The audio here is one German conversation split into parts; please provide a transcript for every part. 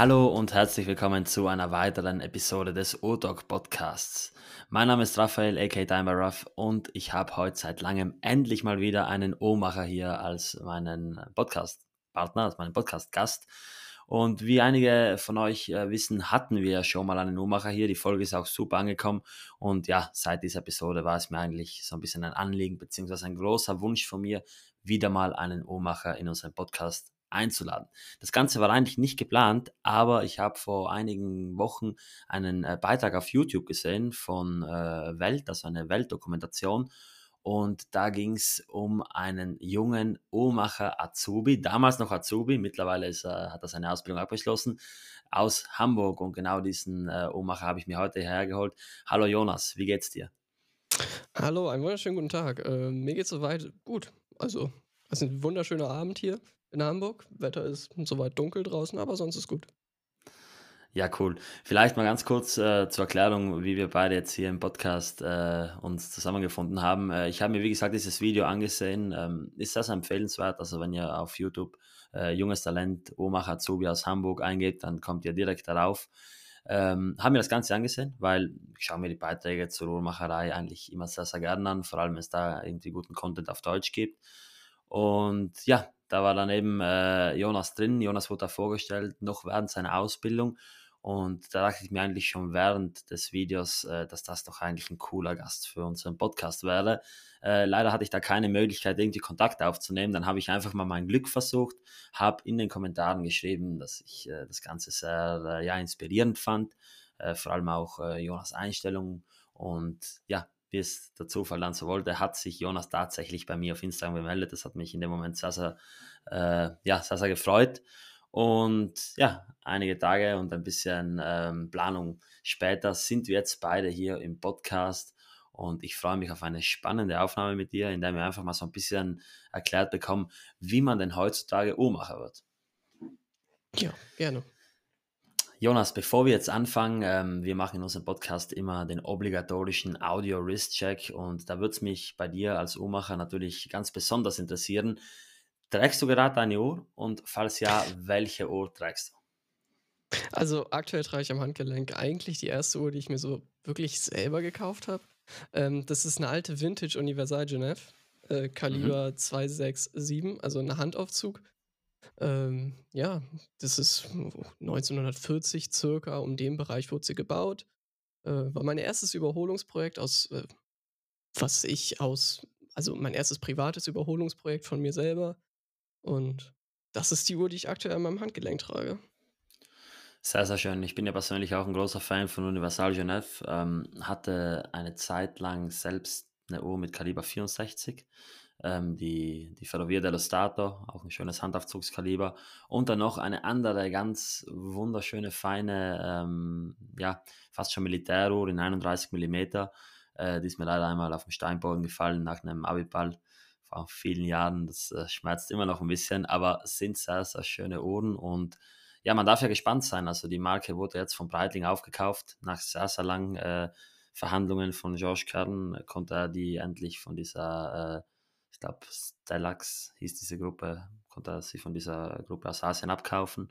Hallo und herzlich willkommen zu einer weiteren Episode des O-Dog Podcasts. Mein Name ist Raphael, aka Timer Ruff, und ich habe heute seit langem endlich mal wieder einen O-Macher hier als meinen Podcast-Partner, als meinen Podcast-Gast. Und wie einige von euch äh, wissen, hatten wir schon mal einen O-Macher hier. Die Folge ist auch super angekommen. Und ja, seit dieser Episode war es mir eigentlich so ein bisschen ein Anliegen, beziehungsweise ein großer Wunsch von mir, wieder mal einen O-Macher in unseren Podcast einzuladen. Das Ganze war eigentlich nicht geplant, aber ich habe vor einigen Wochen einen äh, Beitrag auf YouTube gesehen von äh, Welt, also eine Weltdokumentation. Und da ging es um einen jungen Uhrmacher Azubi, damals noch Azubi, mittlerweile ist, äh, hat er seine Ausbildung abgeschlossen, aus Hamburg. Und genau diesen äh, Uhrmacher habe ich mir heute hergeholt. Hallo Jonas, wie geht's dir? Hallo, einen wunderschönen guten Tag. Äh, mir geht's soweit gut. Also, es ist ein wunderschöner Abend hier in Hamburg. Wetter ist soweit dunkel draußen, aber sonst ist gut. Ja, cool. Vielleicht mal ganz kurz äh, zur Erklärung, wie wir beide jetzt hier im Podcast äh, uns zusammengefunden haben. Äh, ich habe mir, wie gesagt, dieses Video angesehen. Ähm, ist das empfehlenswert? Also, wenn ihr auf YouTube äh, junges Talent Omar Azubi aus Hamburg eingebt, dann kommt ihr direkt darauf. Ähm, haben mir das Ganze angesehen, weil ich schaue mir die Beiträge zur Uhrmacherei eigentlich immer sehr, sehr gerne an, vor allem wenn es da irgendwie guten Content auf Deutsch gibt. Und ja, da war dann eben äh, Jonas drin. Jonas wurde da vorgestellt, noch während seiner Ausbildung. Und da dachte ich mir eigentlich schon während des Videos, äh, dass das doch eigentlich ein cooler Gast für unseren Podcast wäre. Äh, leider hatte ich da keine Möglichkeit, irgendwie Kontakt aufzunehmen. Dann habe ich einfach mal mein Glück versucht, habe in den Kommentaren geschrieben, dass ich äh, das Ganze sehr äh, ja, inspirierend fand. Äh, vor allem auch äh, Jonas Einstellung. Und ja, wie es der Zufall dann so wollte, hat sich Jonas tatsächlich bei mir auf Instagram gemeldet. Das hat mich in dem Moment sehr, sehr, ja, sehr, sehr gefreut. Und ja, einige Tage und ein bisschen ähm, Planung später sind wir jetzt beide hier im Podcast. Und ich freue mich auf eine spannende Aufnahme mit dir, in der wir einfach mal so ein bisschen erklärt bekommen, wie man denn heutzutage Uhrmacher wird. Ja, gerne. Jonas, bevor wir jetzt anfangen, ähm, wir machen in unserem Podcast immer den obligatorischen Audio-Wrist-Check und da würde es mich bei dir als Uhrmacher natürlich ganz besonders interessieren. Trägst du gerade eine Uhr und falls ja, welche Uhr trägst du? Also aktuell trage ich am Handgelenk eigentlich die erste Uhr, die ich mir so wirklich selber gekauft habe. Ähm, das ist eine alte Vintage Universal Genève, äh, Kaliber mhm. 267, also ein Handaufzug. Ähm, ja, das ist 1940 circa, um den Bereich wurde sie gebaut. Äh, war mein erstes Überholungsprojekt aus, äh, was ich aus, also mein erstes privates Überholungsprojekt von mir selber. Und das ist die Uhr, die ich aktuell an meinem Handgelenk trage. Sehr, sehr schön. Ich bin ja persönlich auch ein großer Fan von Universal Genève. Ähm, hatte eine Zeit lang selbst eine Uhr mit Kaliber 64 ähm, die, die Ferrovia dello Stato, auch ein schönes Handaufzugskaliber und dann noch eine andere ganz wunderschöne, feine, ähm, ja, fast schon Militäruhr in 31 mm. Äh, die ist mir leider einmal auf den Steinboden gefallen nach einem Abiball vor vielen Jahren. Das äh, schmerzt immer noch ein bisschen, aber es sind sehr, sehr schöne Uhren und ja, man darf ja gespannt sein. Also die Marke wurde jetzt von Breitling aufgekauft. Nach sehr, sehr langen äh, Verhandlungen von George Kern konnte er die endlich von dieser äh, ich glaube, Stellax hieß diese Gruppe, konnte er sich von dieser Gruppe aus Asien abkaufen.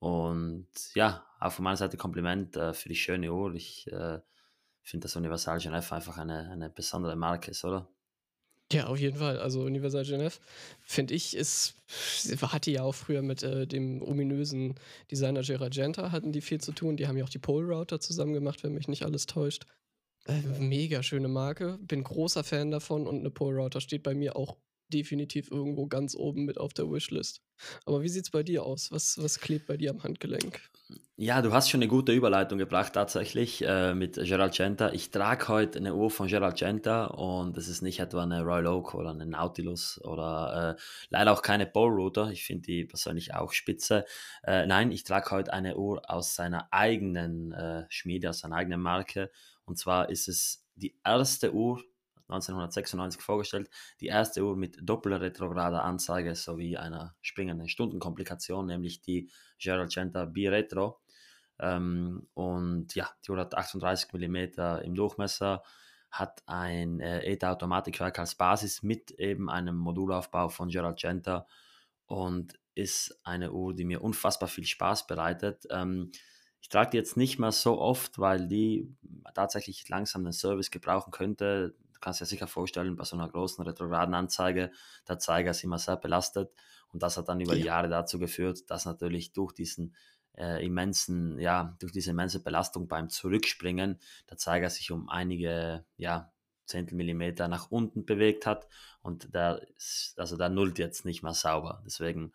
Und ja, auch von meiner Seite Kompliment äh, für die schöne Uhr. Ich äh, finde, dass Universal Genève einfach eine, eine besondere Marke ist, oder? Ja, auf jeden Fall. Also Universal Genève, finde ich, ist, hatte ja auch früher mit äh, dem ominösen Designer Geragenta hatten die viel zu tun. Die haben ja auch die Pole Router zusammen gemacht, wenn mich nicht alles täuscht. Äh, mega schöne Marke, bin großer Fan davon und eine Pole Router steht bei mir auch definitiv irgendwo ganz oben mit auf der Wishlist. Aber wie sieht es bei dir aus? Was, was klebt bei dir am Handgelenk? Ja, du hast schon eine gute Überleitung gebracht tatsächlich äh, mit Gerald Genta. Ich trage heute eine Uhr von Gerald Genta und es ist nicht etwa eine Royal Oak oder eine Nautilus oder äh, leider auch keine Pole Router. Ich finde die persönlich auch spitze. Äh, nein, ich trage heute eine Uhr aus seiner eigenen äh, Schmiede, aus seiner eigenen Marke und zwar ist es die erste Uhr, 1996 vorgestellt. Die erste Uhr mit doppelretrograder Anzeige sowie einer springenden Stundenkomplikation, nämlich die Gerald Genta B-Retro. Ähm, und ja, die Uhr hat 38 mm im Durchmesser, hat ein äh, ETA-Automatikwerk als Basis mit eben einem Modulaufbau von Gerald Genta und ist eine Uhr, die mir unfassbar viel Spaß bereitet. Ähm, ich trage die jetzt nicht mehr so oft, weil die tatsächlich langsam einen Service gebrauchen könnte. Du kannst dir sicher vorstellen, bei so einer großen retrograden Anzeige, der Zeiger ist immer sehr belastet und das hat dann über ja. die Jahre dazu geführt, dass natürlich durch diesen äh, immensen, ja, durch diese immense Belastung beim Zurückspringen der Zeiger sich um einige, ja, Zehntelmillimeter nach unten bewegt hat und der, also der nullt jetzt nicht mehr sauber. Deswegen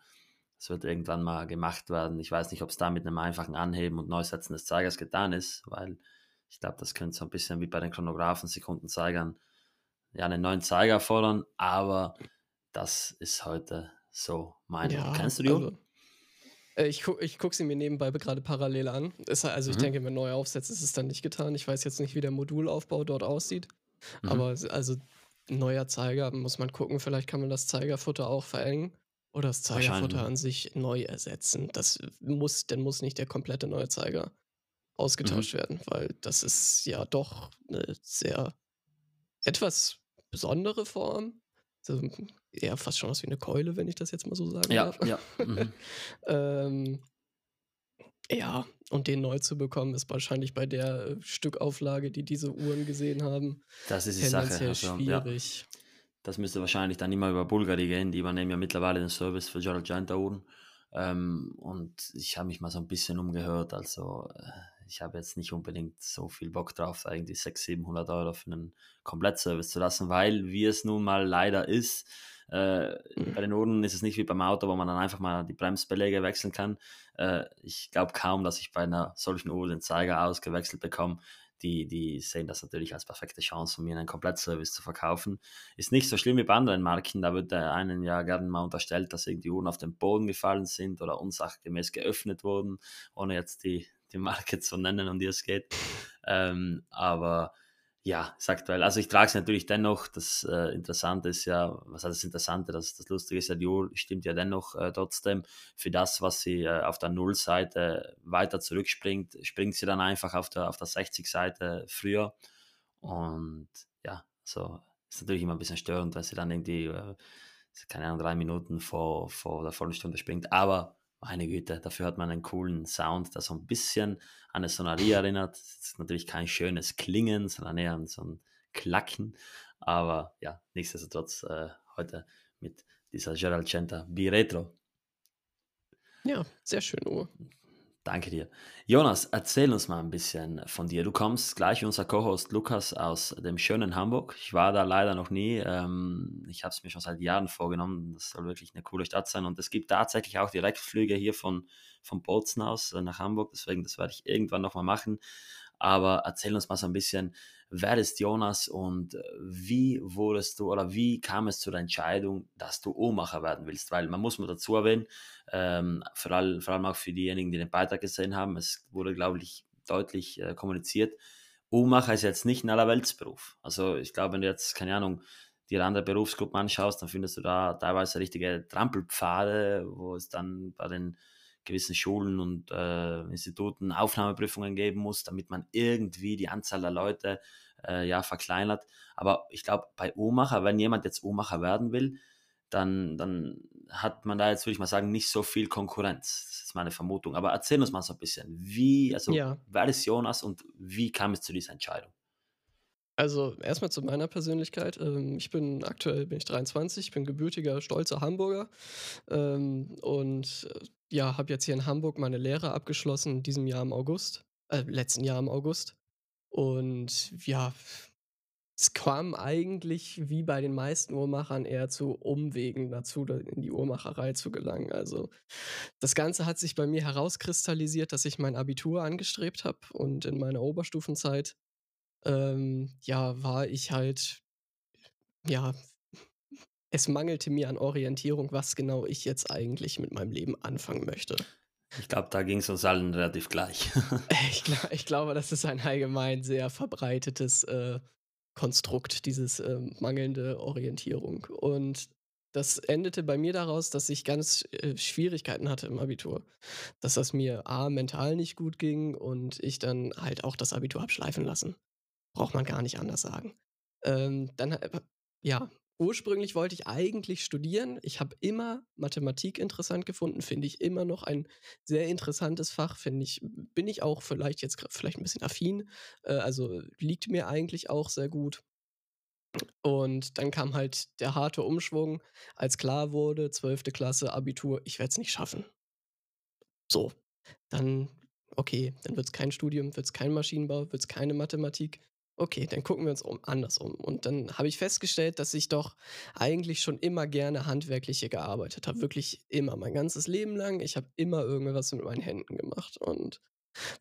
es wird irgendwann mal gemacht werden. Ich weiß nicht, ob es da mit einem einfachen Anheben und Neusetzen des Zeigers getan ist, weil ich glaube, das könnte so ein bisschen wie bei den Chronographen, Sekundenzeigern, ja, einen neuen Zeiger fordern, aber das ist heute so mein. Ja, Kennst du die? Also, äh, ich, gu ich gucke sie mir nebenbei gerade parallel an. Ist, also, ich mhm. denke, mit neu aufsetzen ist es dann nicht getan. Ich weiß jetzt nicht, wie der Modulaufbau dort aussieht, mhm. aber also neuer Zeiger muss man gucken. Vielleicht kann man das Zeigerfutter auch verengen. Oder das Zeigerfutter an sich neu ersetzen. Das muss, dann muss nicht der komplette neue Zeiger ausgetauscht mhm. werden, weil das ist ja doch eine sehr etwas besondere Form. Also eher fast schon aus wie eine Keule, wenn ich das jetzt mal so sagen ja, darf. Ja, mhm. ähm, ja, und den neu zu bekommen, ist wahrscheinlich bei der äh, Stückauflage, die diese Uhren gesehen haben, das ist die Sache. Also, schwierig. Ja. Das müsste wahrscheinlich dann immer über Bulgari gehen. Die übernehmen ja mittlerweile den Service für Giant Uhren. Ähm, und ich habe mich mal so ein bisschen umgehört. Also äh, ich habe jetzt nicht unbedingt so viel Bock drauf, irgendwie 600, 700 Euro für einen Komplettservice zu lassen, weil wie es nun mal leider ist, äh, mhm. bei den Uhren ist es nicht wie beim Auto, wo man dann einfach mal die Bremsbeläge wechseln kann. Äh, ich glaube kaum, dass ich bei einer solchen Uhr den Zeiger ausgewechselt bekomme die, die sehen das natürlich als perfekte Chance, um mir einen Komplettservice zu verkaufen. Ist nicht so schlimm wie bei anderen Marken, da wird der einen ja gerne mal unterstellt, dass irgendwie Uhren auf den Boden gefallen sind oder unsachgemäß geöffnet wurden, ohne jetzt die, die Marke zu nennen, um die es geht. Ähm, aber ja, sagt weil, also ich trage es natürlich dennoch. Das äh, Interessante ist ja, was heißt das Interessante, das, das Lustige ist ja, die Uhr stimmt ja dennoch äh, trotzdem für das, was sie äh, auf der Nullseite weiter zurückspringt, springt sie dann einfach auf der, auf der 60-Seite früher. Und ja, so ist natürlich immer ein bisschen störend, wenn sie dann irgendwie, äh, keine Ahnung, drei Minuten vor, vor der vollen Stunde springt. Aber meine Güte, dafür hat man einen coolen Sound, der so ein bisschen an eine Sonarie erinnert. Das ist natürlich kein schönes Klingen, sondern eher an so ein Klacken. Aber ja, nichtsdestotrotz äh, heute mit dieser Gerald Centa B-Retro. Ja, sehr schön, Uhr. Danke dir. Jonas, erzähl uns mal ein bisschen von dir. Du kommst gleich wie unser Co-Host Lukas aus dem schönen Hamburg. Ich war da leider noch nie. Ähm, ich habe es mir schon seit Jahren vorgenommen. Das soll wirklich eine coole Stadt sein. Und es gibt tatsächlich auch Direktflüge hier von, von Bozen aus äh, nach Hamburg. Deswegen, das werde ich irgendwann nochmal machen. Aber erzähl uns mal so ein bisschen, wer ist Jonas und äh, wie wurdest du oder wie kam es zu der Entscheidung, dass du Uhrmacher werden willst? Weil man muss mal dazu erwähnen, ähm, vor, allem, vor allem auch für diejenigen, die den Beitrag gesehen haben, es wurde, glaube ich, deutlich äh, kommuniziert, Uhrmacher ist jetzt nicht ein Allerweltsberuf. Also ich glaube, wenn du jetzt, keine Ahnung, dir andere Berufsgruppen anschaust, dann findest du da teilweise richtige Trampelpfade, wo es dann bei den gewissen Schulen und äh, Instituten Aufnahmeprüfungen geben muss, damit man irgendwie die Anzahl der Leute äh, ja verkleinert. Aber ich glaube, bei Uhrmacher, wenn jemand jetzt Uhrmacher werden will, dann, dann hat man da jetzt, würde ich mal sagen, nicht so viel Konkurrenz. Das ist meine Vermutung. Aber erzähl uns mal so ein bisschen, wie, also ja. wer ist Jonas und wie kam es zu dieser Entscheidung? Also erstmal zu meiner Persönlichkeit. Ähm, ich bin aktuell bin ich 23, ich bin gebürtiger, stolzer Hamburger ähm, und äh, ja, habe jetzt hier in Hamburg meine Lehre abgeschlossen, in diesem Jahr im August, äh, letzten Jahr im August. Und ja, es kam eigentlich wie bei den meisten Uhrmachern eher zu Umwegen dazu, in die Uhrmacherei zu gelangen. Also das Ganze hat sich bei mir herauskristallisiert, dass ich mein Abitur angestrebt habe und in meiner Oberstufenzeit ähm, ja, war ich halt ja es mangelte mir an Orientierung, was genau ich jetzt eigentlich mit meinem Leben anfangen möchte. Ich glaube, da ging es uns allen relativ gleich. ich, glaub, ich, glaube, das ist ein allgemein sehr verbreitetes äh, Konstrukt, dieses äh, mangelnde Orientierung. Und das endete bei mir daraus, dass ich ganz äh, Schwierigkeiten hatte im Abitur. Dass das mir A, mental nicht gut ging und ich dann halt auch das Abitur abschleifen lassen. Braucht man gar nicht anders sagen. Ähm, dann, äh, ja, ursprünglich wollte ich eigentlich studieren. Ich habe immer Mathematik interessant gefunden, finde ich immer noch ein sehr interessantes Fach, finde ich, bin ich auch vielleicht jetzt vielleicht ein bisschen affin, äh, also liegt mir eigentlich auch sehr gut. Und dann kam halt der harte Umschwung, als klar wurde, 12. Klasse, Abitur, ich werde es nicht schaffen. So, dann, okay, dann wird es kein Studium, wird es kein Maschinenbau, wird es keine Mathematik. Okay, dann gucken wir uns um, anders um. Und dann habe ich festgestellt, dass ich doch eigentlich schon immer gerne handwerkliche gearbeitet habe. Wirklich immer, mein ganzes Leben lang. Ich habe immer irgendwas mit meinen Händen gemacht und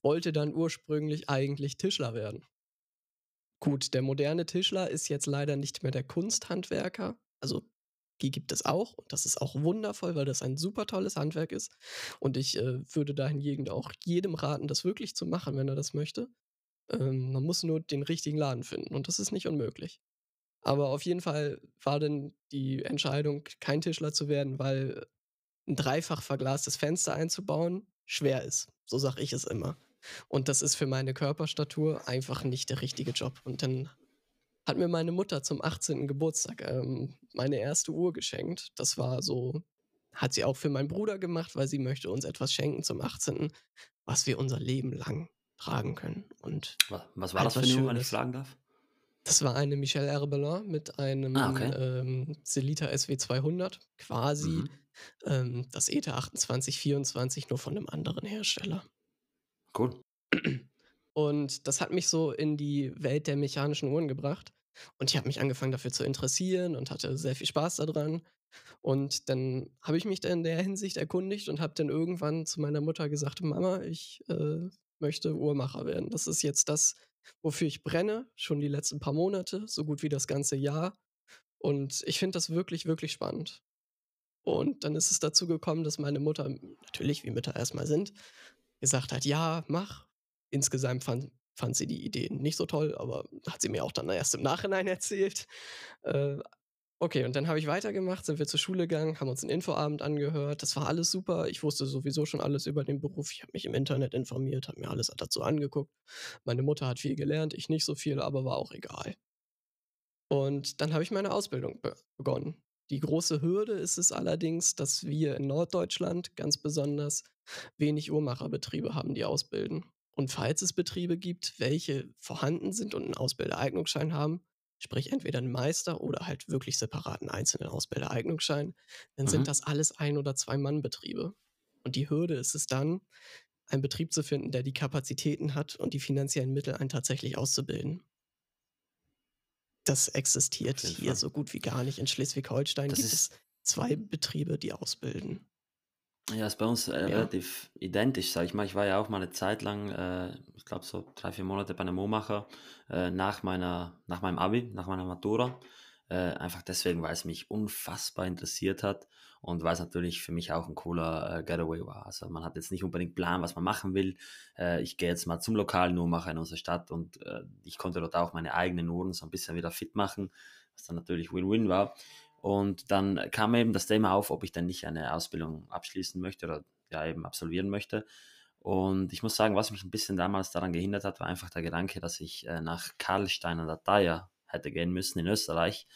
wollte dann ursprünglich eigentlich Tischler werden. Gut, der moderne Tischler ist jetzt leider nicht mehr der Kunsthandwerker. Also die gibt es auch und das ist auch wundervoll, weil das ein super tolles Handwerk ist. Und ich äh, würde dahingegen auch jedem raten, das wirklich zu machen, wenn er das möchte. Ähm, man muss nur den richtigen Laden finden und das ist nicht unmöglich. Aber auf jeden Fall war dann die Entscheidung, kein Tischler zu werden, weil ein dreifach verglastes Fenster einzubauen schwer ist. So sage ich es immer. Und das ist für meine Körperstatur einfach nicht der richtige Job. Und dann hat mir meine Mutter zum 18. Geburtstag ähm, meine erste Uhr geschenkt. Das war so, hat sie auch für meinen Bruder gemacht, weil sie möchte uns etwas schenken zum 18., was wir unser Leben lang tragen können. Und was war das für eine Uhr, wenn ich fragen darf? Das war eine Michel Herbelin mit einem ah, okay. ähm, Celita SW200, quasi mhm. ähm, das ETA 2824, nur von einem anderen Hersteller. Cool. Und das hat mich so in die Welt der mechanischen Uhren gebracht. Und ich habe mich angefangen dafür zu interessieren und hatte sehr viel Spaß daran. Und dann habe ich mich in der Hinsicht erkundigt und habe dann irgendwann zu meiner Mutter gesagt, Mama, ich äh, möchte Uhrmacher werden. Das ist jetzt das, wofür ich brenne, schon die letzten paar Monate, so gut wie das ganze Jahr. Und ich finde das wirklich, wirklich spannend. Und dann ist es dazu gekommen, dass meine Mutter, natürlich wie Mütter erstmal sind, gesagt hat, ja, mach. Insgesamt fand, fand sie die Idee nicht so toll, aber hat sie mir auch dann erst im Nachhinein erzählt. Äh, okay, und dann habe ich weitergemacht, sind wir zur Schule gegangen, haben uns einen Infoabend angehört. Das war alles super. Ich wusste sowieso schon alles über den Beruf. Ich habe mich im Internet informiert, habe mir alles dazu angeguckt. Meine Mutter hat viel gelernt, ich nicht so viel, aber war auch egal. Und dann habe ich meine Ausbildung be begonnen. Die große Hürde ist es allerdings, dass wir in Norddeutschland ganz besonders wenig Uhrmacherbetriebe haben, die ausbilden. Und falls es Betriebe gibt, welche vorhanden sind und einen Ausbildereignungsschein haben, sprich entweder einen Meister oder halt wirklich separaten einzelnen Ausbildereignungsschein, dann mhm. sind das alles Ein- oder Zwei-Mann-Betriebe. Und die Hürde ist es dann, einen Betrieb zu finden, der die Kapazitäten hat und die finanziellen Mittel, einen tatsächlich auszubilden. Das existiert hier so gut wie gar nicht. In Schleswig-Holstein gibt es zwei Betriebe, die ausbilden. Ja, ist bei uns äh, ja. relativ identisch, sag ich mal. Ich war ja auch mal eine Zeit lang, äh, ich glaube so drei, vier Monate bei einem Momacher äh, nach, meiner, nach meinem Abi, nach meiner Matura. Äh, einfach deswegen, weil es mich unfassbar interessiert hat und weil es natürlich für mich auch ein cooler äh, Getaway war. Also man hat jetzt nicht unbedingt Plan, was man machen will. Äh, ich gehe jetzt mal zum lokalen Uhrmacher in unserer Stadt und ich konnte dort auch meine eigenen Uhren so ein bisschen wieder fit machen, was dann natürlich Win-Win war. Und dann kam eben das Thema auf, ob ich dann nicht eine Ausbildung abschließen möchte oder ja eben absolvieren möchte. Und ich muss sagen, was mich ein bisschen damals daran gehindert hat, war einfach der Gedanke, dass ich äh, nach Karlstein an der Thaya hätte gehen müssen in Österreich.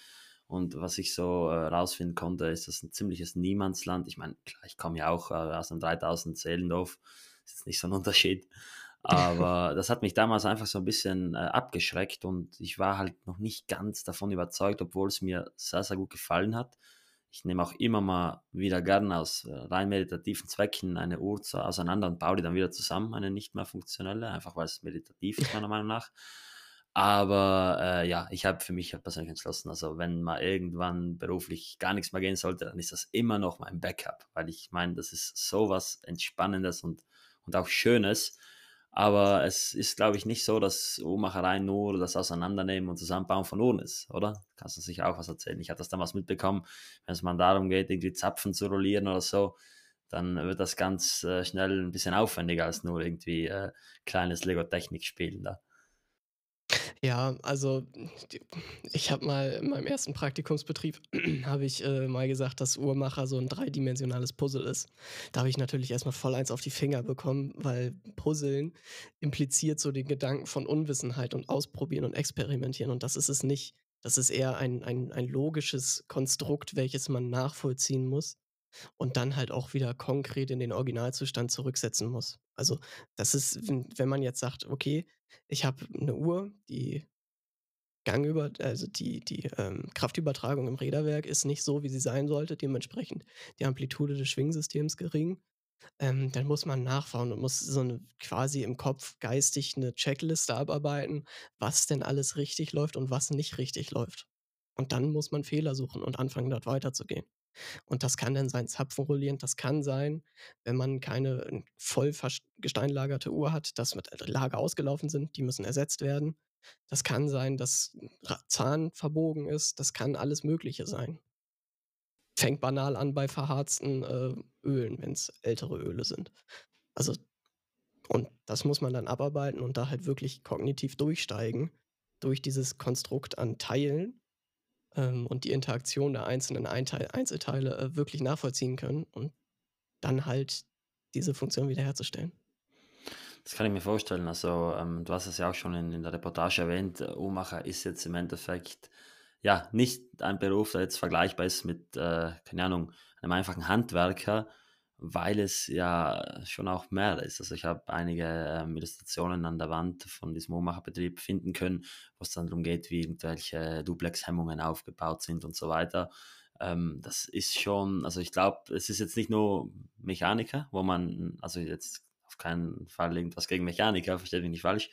Und was ich so äh, rausfinden konnte, ist das ein ziemliches Niemandsland. Ich meine, klar, ich komme ja auch äh, aus einem 3000 Seelendorf, ist jetzt nicht so ein Unterschied. Aber das hat mich damals einfach so ein bisschen äh, abgeschreckt und ich war halt noch nicht ganz davon überzeugt, obwohl es mir sehr, sehr gut gefallen hat. Ich nehme auch immer mal wieder gern aus äh, rein meditativen Zwecken eine Uhr zu, auseinander und baue die dann wieder zusammen, eine nicht mehr funktionelle, einfach weil es meditativ ist, meiner Meinung nach. Aber äh, ja, ich habe für mich halt persönlich entschlossen, also wenn mal irgendwann beruflich gar nichts mehr gehen sollte, dann ist das immer noch mein Backup, weil ich meine, das ist sowas Entspannendes und, und auch Schönes. Aber es ist, glaube ich, nicht so, dass Uhrmacherei nur das Auseinandernehmen und Zusammenbauen von Uhren ist, oder? Kannst du sicher auch was erzählen? Ich hatte das damals mitbekommen, wenn es mal darum geht, irgendwie Zapfen zu rollieren oder so, dann wird das ganz äh, schnell ein bisschen aufwendiger als nur irgendwie äh, kleines Lego-Technik spielen da. Ja, also ich habe mal in meinem ersten Praktikumsbetrieb habe ich äh, mal gesagt, dass Uhrmacher so ein dreidimensionales Puzzle ist. Da habe ich natürlich erstmal voll eins auf die Finger bekommen, weil Puzzeln impliziert so den Gedanken von Unwissenheit und Ausprobieren und Experimentieren und das ist es nicht. Das ist eher ein, ein, ein logisches Konstrukt, welches man nachvollziehen muss und dann halt auch wieder konkret in den Originalzustand zurücksetzen muss. Also das ist, wenn man jetzt sagt, okay, ich habe eine Uhr, die Gangüber, also die, die ähm, Kraftübertragung im Räderwerk ist nicht so, wie sie sein sollte, dementsprechend die Amplitude des Schwingsystems gering. Ähm, dann muss man nachfahren und muss so eine, quasi im Kopf geistig eine Checkliste abarbeiten, was denn alles richtig läuft und was nicht richtig läuft. Und dann muss man Fehler suchen und anfangen, dort weiterzugehen. Und das kann dann sein Zapfen rollierend, das kann sein, wenn man keine voll gesteinlagerte Uhr hat, dass mit äh, Lager ausgelaufen sind, die müssen ersetzt werden. Das kann sein, dass Zahn verbogen ist, das kann alles Mögliche sein. Fängt banal an bei verharzten äh, Ölen, wenn es ältere Öle sind. Also, und das muss man dann abarbeiten und da halt wirklich kognitiv durchsteigen durch dieses Konstrukt an Teilen ähm, und die Interaktion der einzelnen Einteil Einzelteile äh, wirklich nachvollziehen können und dann halt diese Funktion wiederherzustellen. Das kann ich mir vorstellen. Also, ähm, du hast es ja auch schon in, in der Reportage erwähnt. Uhrmacher ist jetzt im Endeffekt ja nicht ein Beruf, der jetzt vergleichbar ist mit, äh, keine Ahnung, einem einfachen Handwerker, weil es ja schon auch mehr ist. Also ich habe einige ähm, Illustrationen an der Wand von diesem Uhrmacherbetrieb finden können, wo es dann darum geht, wie irgendwelche Duplex-Hemmungen aufgebaut sind und so weiter. Ähm, das ist schon, also ich glaube, es ist jetzt nicht nur Mechaniker, wo man, also jetzt auf keinen Fall irgendwas gegen Mechaniker, versteht mich nicht falsch,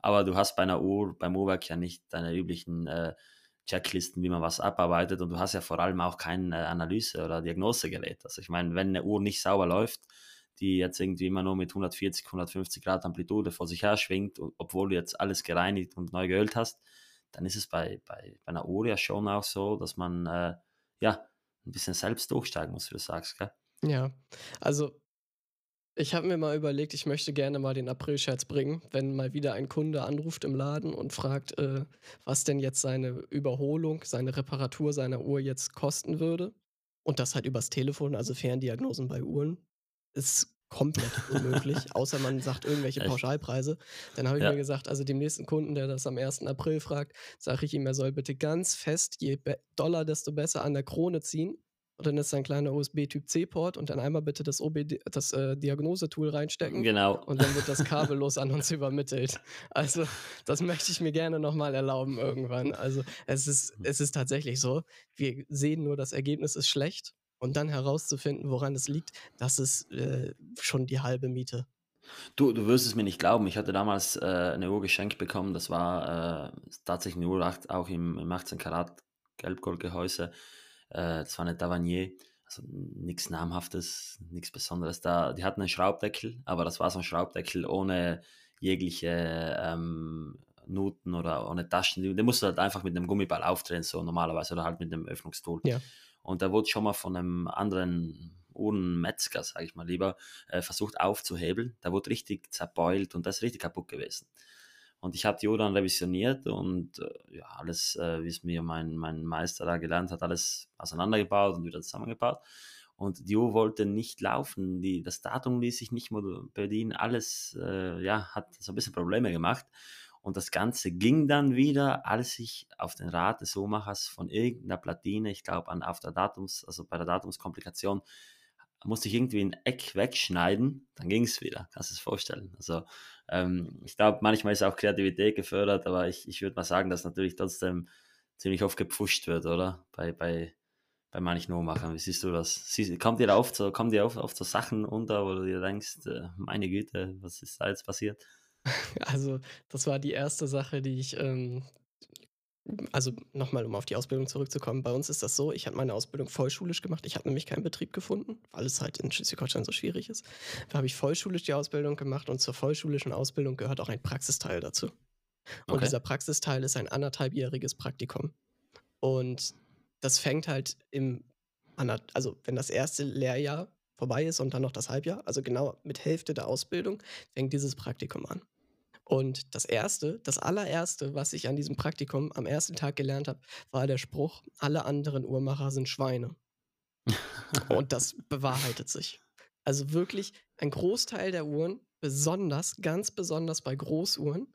aber du hast bei einer Uhr, beim Uhrwerk ja nicht deine üblichen äh, Checklisten, wie man was abarbeitet und du hast ja vor allem auch kein äh, Analyse- oder Diagnosegerät. Also ich meine, wenn eine Uhr nicht sauber läuft, die jetzt irgendwie immer nur mit 140, 150 Grad Amplitude vor sich her schwingt, obwohl du jetzt alles gereinigt und neu geölt hast, dann ist es bei, bei, bei einer Uhr ja schon auch so, dass man äh, ja ein bisschen selbst durchsteigen muss, wie du sagst, gell? Ja, also ich habe mir mal überlegt, ich möchte gerne mal den April-Scherz bringen, wenn mal wieder ein Kunde anruft im Laden und fragt, äh, was denn jetzt seine Überholung, seine Reparatur seiner Uhr jetzt kosten würde. Und das halt übers Telefon, also Ferndiagnosen bei Uhren, ist komplett unmöglich, außer man sagt irgendwelche Echt? Pauschalpreise. Dann habe ich ja. mir gesagt, also dem nächsten Kunden, der das am 1. April fragt, sage ich ihm, er soll bitte ganz fest, je Dollar, desto besser an der Krone ziehen und dann ist ein kleiner USB-Typ-C-Port und dann einmal bitte das, OBD, das äh, Diagnosetool reinstecken. Genau. Und dann wird das kabellos an uns übermittelt. Also, das möchte ich mir gerne nochmal erlauben irgendwann. Also, es ist, es ist tatsächlich so. Wir sehen nur, das Ergebnis ist schlecht. Und dann herauszufinden, woran es liegt, das ist äh, schon die halbe Miete. Du, du wirst es mir nicht glauben. Ich hatte damals äh, eine Uhr geschenkt bekommen. Das war äh, tatsächlich eine Uhr, auch im, im 18 Karat Gelbgoldgehäuse. Äh, das war eine Davanier, also nichts Namhaftes, nichts Besonderes. Da, die hatten einen Schraubdeckel, aber das war so ein Schraubdeckel ohne jegliche ähm, Nuten oder ohne Taschen. Den musst du halt einfach mit einem Gummiball aufdrehen, so normalerweise, oder halt mit einem Öffnungstool. Ja. Und da wurde schon mal von einem anderen Uhrenmetzger, sage ich mal lieber, äh, versucht aufzuhebeln. Da wurde richtig zerbeult und das ist richtig kaputt gewesen. Und ich habe die Uhr dann revisioniert und äh, ja, alles, äh, wie es mir mein, mein Meister da gelernt hat, alles auseinandergebaut und wieder zusammengebaut. Und die Uhr wollte nicht laufen, die, das Datum ließ sich nicht bedienen, alles äh, ja, hat so ein bisschen Probleme gemacht. Und das Ganze ging dann wieder, als ich auf den Rat des Uhrmachers von irgendeiner Platine, ich glaube auf der Datums, also bei der Datumskomplikation, musste ich irgendwie ein Eck wegschneiden, dann ging es wieder. Kannst du es vorstellen? Also ähm, ich glaube, manchmal ist auch Kreativität gefördert, aber ich, ich würde mal sagen, dass natürlich trotzdem ziemlich oft gepfuscht wird, oder? Bei, bei, bei manchen Uhrmachern. Wie siehst du das? Sie, kommt dir oft so, kommt dir oft, oft so Sachen unter, wo du dir denkst, äh, meine Güte, was ist da jetzt passiert? Also, das war die erste Sache, die ich ähm, also nochmal, um auf die Ausbildung zurückzukommen, bei uns ist das so, ich habe meine Ausbildung vollschulisch gemacht. Ich habe nämlich keinen Betrieb gefunden, weil es halt in Schleswig-Holstein so schwierig ist. Da habe ich vollschulisch die Ausbildung gemacht und zur vollschulischen Ausbildung gehört auch ein Praxisteil dazu. Und okay. dieser Praxisteil ist ein anderthalbjähriges Praktikum. Und das fängt halt im, also wenn das erste Lehrjahr vorbei ist und dann noch das Halbjahr, also genau mit Hälfte der Ausbildung, fängt dieses Praktikum an. Und das erste, das allererste, was ich an diesem Praktikum am ersten Tag gelernt habe, war der Spruch: Alle anderen Uhrmacher sind Schweine. Und das bewahrheitet sich. Also wirklich ein Großteil der Uhren, besonders, ganz besonders bei Großuhren,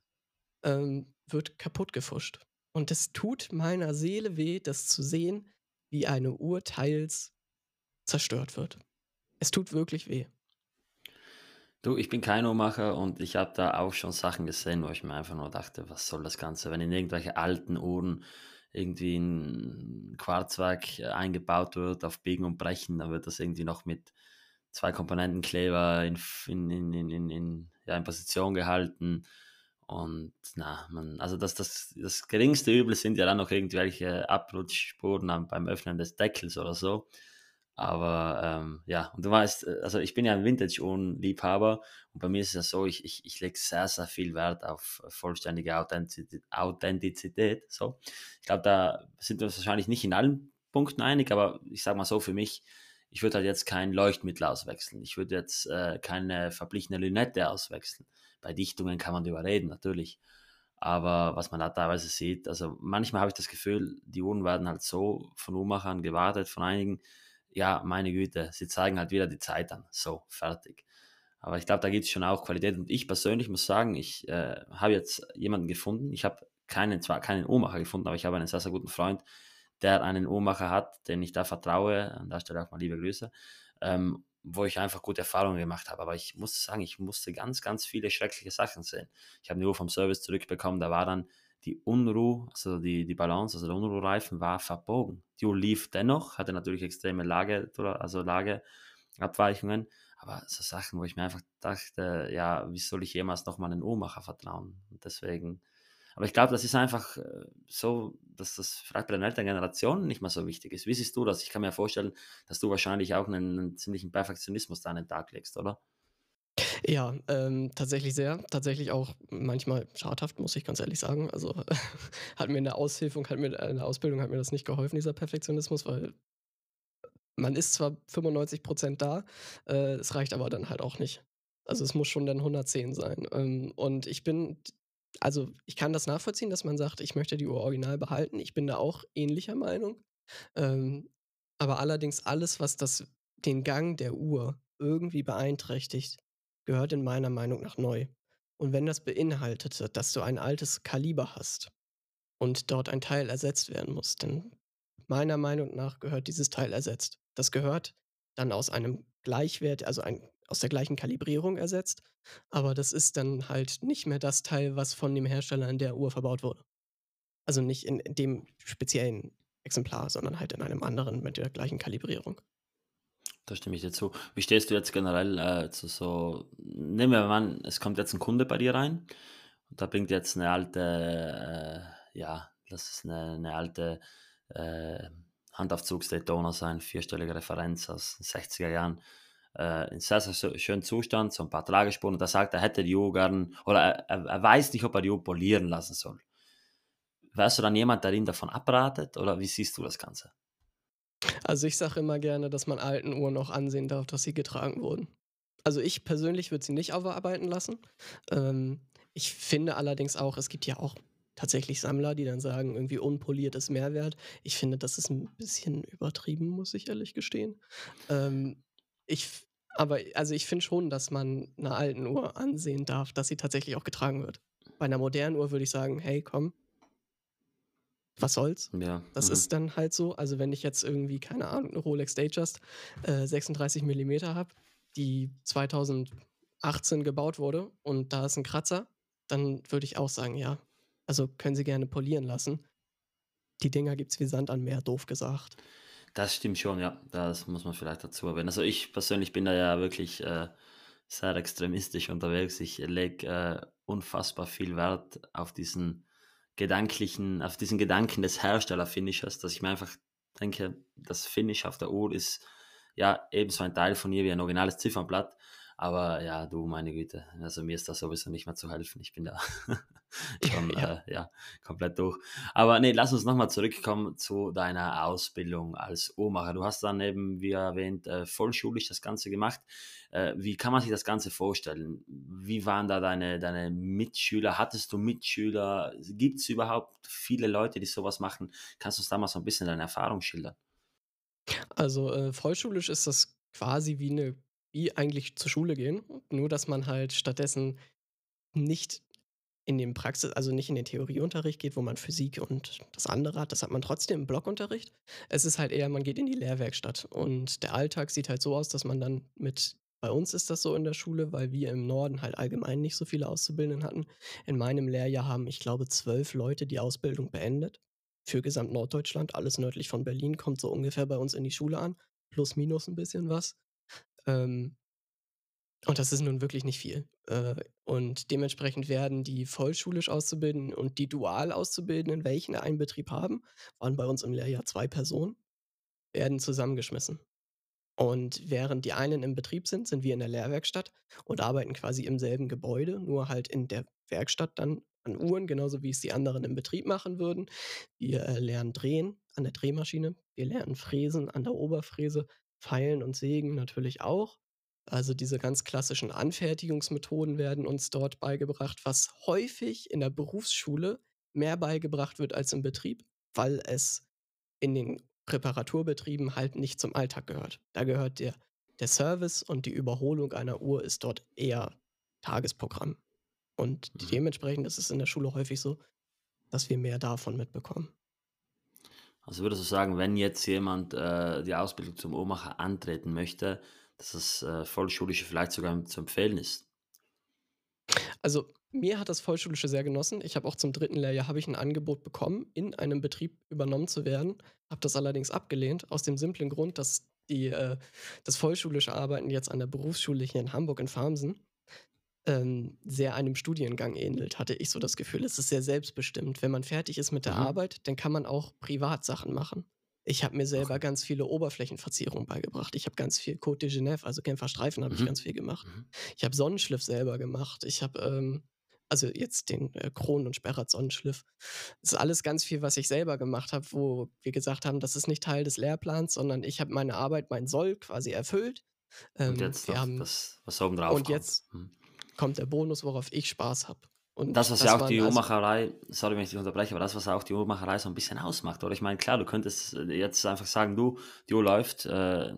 ähm, wird kaputt gefuscht. Und es tut meiner Seele weh, das zu sehen, wie eine Uhr teils zerstört wird. Es tut wirklich weh. Du, ich bin kein Uhrmacher und ich habe da auch schon Sachen gesehen, wo ich mir einfach nur dachte, was soll das Ganze? Wenn in irgendwelche alten Uhren irgendwie ein Quarzwerk eingebaut wird auf Biegen und Brechen, dann wird das irgendwie noch mit zwei Komponentenkleber in, in, in, in, in, ja, in Position gehalten. Und na, man, also das, das, das geringste Übel sind ja dann noch irgendwelche Abrutschspuren beim Öffnen des Deckels oder so. Aber ähm, ja, und du weißt, äh, also ich bin ja ein Vintage-Uhrenliebhaber und bei mir ist es ja so, ich, ich, ich lege sehr, sehr viel Wert auf vollständige Authentizität. Authentizität so. Ich glaube, da sind wir uns wahrscheinlich nicht in allen Punkten einig, aber ich sage mal so, für mich, ich würde halt jetzt kein Leuchtmittel auswechseln. Ich würde jetzt äh, keine verblichene Lünette auswechseln. Bei Dichtungen kann man darüber reden, natürlich. Aber was man da teilweise sieht, also manchmal habe ich das Gefühl, die Uhren werden halt so von Uhrmachern gewartet, von einigen, ja, meine Güte, sie zeigen halt wieder die Zeit an. So, fertig. Aber ich glaube, da gibt es schon auch Qualität. Und ich persönlich muss sagen, ich äh, habe jetzt jemanden gefunden. Ich habe keinen, zwar keinen Uhrmacher gefunden, aber ich habe einen sehr, sehr guten Freund, der einen Uhrmacher hat, den ich da vertraue. An der Stelle auch mal liebe Grüße. Ähm, wo ich einfach gute Erfahrungen gemacht habe. Aber ich muss sagen, ich musste ganz, ganz viele schreckliche Sachen sehen. Ich habe eine Uhr vom Service zurückbekommen, da war dann die Unruh, also die, die Balance, also der Unruhreifen war verbogen. Die Uhr lief dennoch, hatte natürlich extreme Lage, also Lageabweichungen, aber so Sachen, wo ich mir einfach dachte, ja, wie soll ich jemals nochmal einen Uhrmacher vertrauen? Und deswegen, aber ich glaube, das ist einfach äh, so, dass das vielleicht bei den älteren Generationen nicht mehr so wichtig ist. Wie siehst du das? Ich kann mir vorstellen, dass du wahrscheinlich auch einen, einen ziemlichen Perfektionismus da an den Tag legst, oder? Ja, ähm, tatsächlich sehr. Tatsächlich auch manchmal schadhaft, muss ich ganz ehrlich sagen. Also hat mir in der Aushilfe und hat mir in der Ausbildung hat mir das nicht geholfen, dieser Perfektionismus, weil man ist zwar 95 Prozent da, äh, es reicht aber dann halt auch nicht. Also es muss schon dann 110 sein. Ähm, und ich bin, also ich kann das nachvollziehen, dass man sagt, ich möchte die Uhr original behalten. Ich bin da auch ähnlicher Meinung. Ähm, aber allerdings alles, was das, den Gang der Uhr irgendwie beeinträchtigt, gehört in meiner Meinung nach neu. Und wenn das beinhaltete, dass du ein altes Kaliber hast und dort ein Teil ersetzt werden muss, dann meiner Meinung nach gehört dieses Teil ersetzt. Das gehört dann aus einem Gleichwert, also ein, aus der gleichen Kalibrierung ersetzt, aber das ist dann halt nicht mehr das Teil, was von dem Hersteller in der Uhr verbaut wurde. Also nicht in dem speziellen Exemplar, sondern halt in einem anderen mit der gleichen Kalibrierung. Da stimme ich dir zu. Wie stehst du jetzt generell äh, zu so, nehmen wir mal an, es kommt jetzt ein Kunde bei dir rein und da bringt jetzt eine alte, äh, ja, das ist eine, eine alte äh, Handaufzugs-Daytona sein, vierstellige Referenz aus den 60er Jahren, äh, in sehr, sehr schönen Zustand, so ein paar Tragespuren und da sagt er, hätte die Uhr gern, oder er, er weiß nicht, ob er die Uhr polieren lassen soll. Wärst du dann jemand, der ihn davon abratet oder wie siehst du das Ganze? Also ich sage immer gerne, dass man alten Uhren auch ansehen darf, dass sie getragen wurden. Also ich persönlich würde sie nicht aufarbeiten lassen. Ähm, ich finde allerdings auch, es gibt ja auch tatsächlich Sammler, die dann sagen, irgendwie unpoliert ist Mehrwert. Ich finde, das ist ein bisschen übertrieben, muss ich ehrlich gestehen. Ähm, ich, aber also ich finde schon, dass man einer alten Uhr ansehen darf, dass sie tatsächlich auch getragen wird. Bei einer modernen Uhr würde ich sagen, hey, komm, was soll's? Ja. Das mhm. ist dann halt so. Also wenn ich jetzt irgendwie, keine Ahnung, eine Rolex Datejust äh, 36 mm habe, die 2018 gebaut wurde und da ist ein Kratzer, dann würde ich auch sagen, ja, also können Sie gerne polieren lassen. Die Dinger gibt es wie Sand an Meer, doof gesagt. Das stimmt schon, ja. Das muss man vielleicht dazu erwähnen. Also ich persönlich bin da ja wirklich äh, sehr extremistisch unterwegs. Ich lege äh, unfassbar viel Wert auf diesen gedanklichen, auf diesen Gedanken des Hersteller-Finishers, dass ich mir einfach denke, das Finish auf der Uhr ist ja ebenso ein Teil von ihr wie ein originales Ziffernblatt. Aber ja, du, meine Güte, also mir ist das sowieso nicht mehr zu helfen. Ich bin da schon ja. Äh, ja, komplett durch. Aber nee, lass uns nochmal zurückkommen zu deiner Ausbildung als Uhrmacher. Du hast dann eben, wie erwähnt, äh, vollschulisch das Ganze gemacht. Äh, wie kann man sich das Ganze vorstellen? Wie waren da deine, deine Mitschüler? Hattest du Mitschüler? Gibt es überhaupt viele Leute, die sowas machen? Kannst du uns da mal so ein bisschen deine Erfahrung schildern? Also äh, vollschulisch ist das quasi wie eine wie eigentlich zur Schule gehen, nur dass man halt stattdessen nicht in den Praxis, also nicht in den Theorieunterricht geht, wo man Physik und das andere hat, das hat man trotzdem im Blockunterricht. Es ist halt eher, man geht in die Lehrwerkstatt und der Alltag sieht halt so aus, dass man dann mit bei uns ist das so in der Schule, weil wir im Norden halt allgemein nicht so viele Auszubildenden hatten. In meinem Lehrjahr haben, ich glaube, zwölf Leute die Ausbildung beendet. Für gesamt Norddeutschland, alles nördlich von Berlin, kommt so ungefähr bei uns in die Schule an. Plus, minus ein bisschen was. Ähm, und das ist nun wirklich nicht viel. Äh, und dementsprechend werden die vollschulisch Auszubildenden und die dual Auszubildenden, welchen einen Betrieb haben, waren bei uns im Lehrjahr zwei Personen, werden zusammengeschmissen. Und während die einen im Betrieb sind, sind wir in der Lehrwerkstatt und arbeiten quasi im selben Gebäude, nur halt in der Werkstatt dann an Uhren, genauso wie es die anderen im Betrieb machen würden. Wir äh, lernen drehen an der Drehmaschine, wir lernen fräsen an der Oberfräse, Pfeilen und Sägen natürlich auch. Also diese ganz klassischen Anfertigungsmethoden werden uns dort beigebracht, was häufig in der Berufsschule mehr beigebracht wird als im Betrieb, weil es in den Reparaturbetrieben halt nicht zum Alltag gehört. Da gehört der, der Service und die Überholung einer Uhr ist dort eher Tagesprogramm. Und mhm. dementsprechend ist es in der Schule häufig so, dass wir mehr davon mitbekommen. Also würdest du sagen, wenn jetzt jemand äh, die Ausbildung zum Uhrmacher antreten möchte, dass das äh, Vollschulische vielleicht sogar zu empfehlen ist? Also mir hat das Vollschulische sehr genossen. Ich habe auch zum dritten Lehrjahr habe ich ein Angebot bekommen, in einem Betrieb übernommen zu werden. Habe das allerdings abgelehnt, aus dem simplen Grund, dass die, äh, das vollschulische Arbeiten jetzt an der Berufsschule hier in Hamburg in Farmsen ähm, sehr einem Studiengang ähnelt, hatte ich so das Gefühl. Es ist sehr selbstbestimmt. Wenn man fertig ist mit der mhm. Arbeit, dann kann man auch Privatsachen machen. Ich habe mir selber okay. ganz viele Oberflächenverzierungen beigebracht. Ich habe ganz viel Côte de Genève, also Genfer Streifen, habe mhm. ich ganz viel gemacht. Mhm. Ich habe Sonnenschliff selber gemacht. Ich habe ähm, also jetzt den äh, Kronen- und Sperrat-Sonnenschliff. Das ist alles ganz viel, was ich selber gemacht habe, wo wir gesagt haben, das ist nicht Teil des Lehrplans, sondern ich habe meine Arbeit, mein Soll quasi erfüllt. Ähm, und jetzt wir haben, das, was oben drauf Und kommt. jetzt hm. Kommt der Bonus, worauf ich Spaß habe. Und das, was das ja auch die also Uhrmacherei, sorry, wenn ich dich unterbreche, aber das, was auch die Uhrmacherei so ein bisschen ausmacht, oder? Ich meine, klar, du könntest jetzt einfach sagen, du, die Uhr läuft, äh,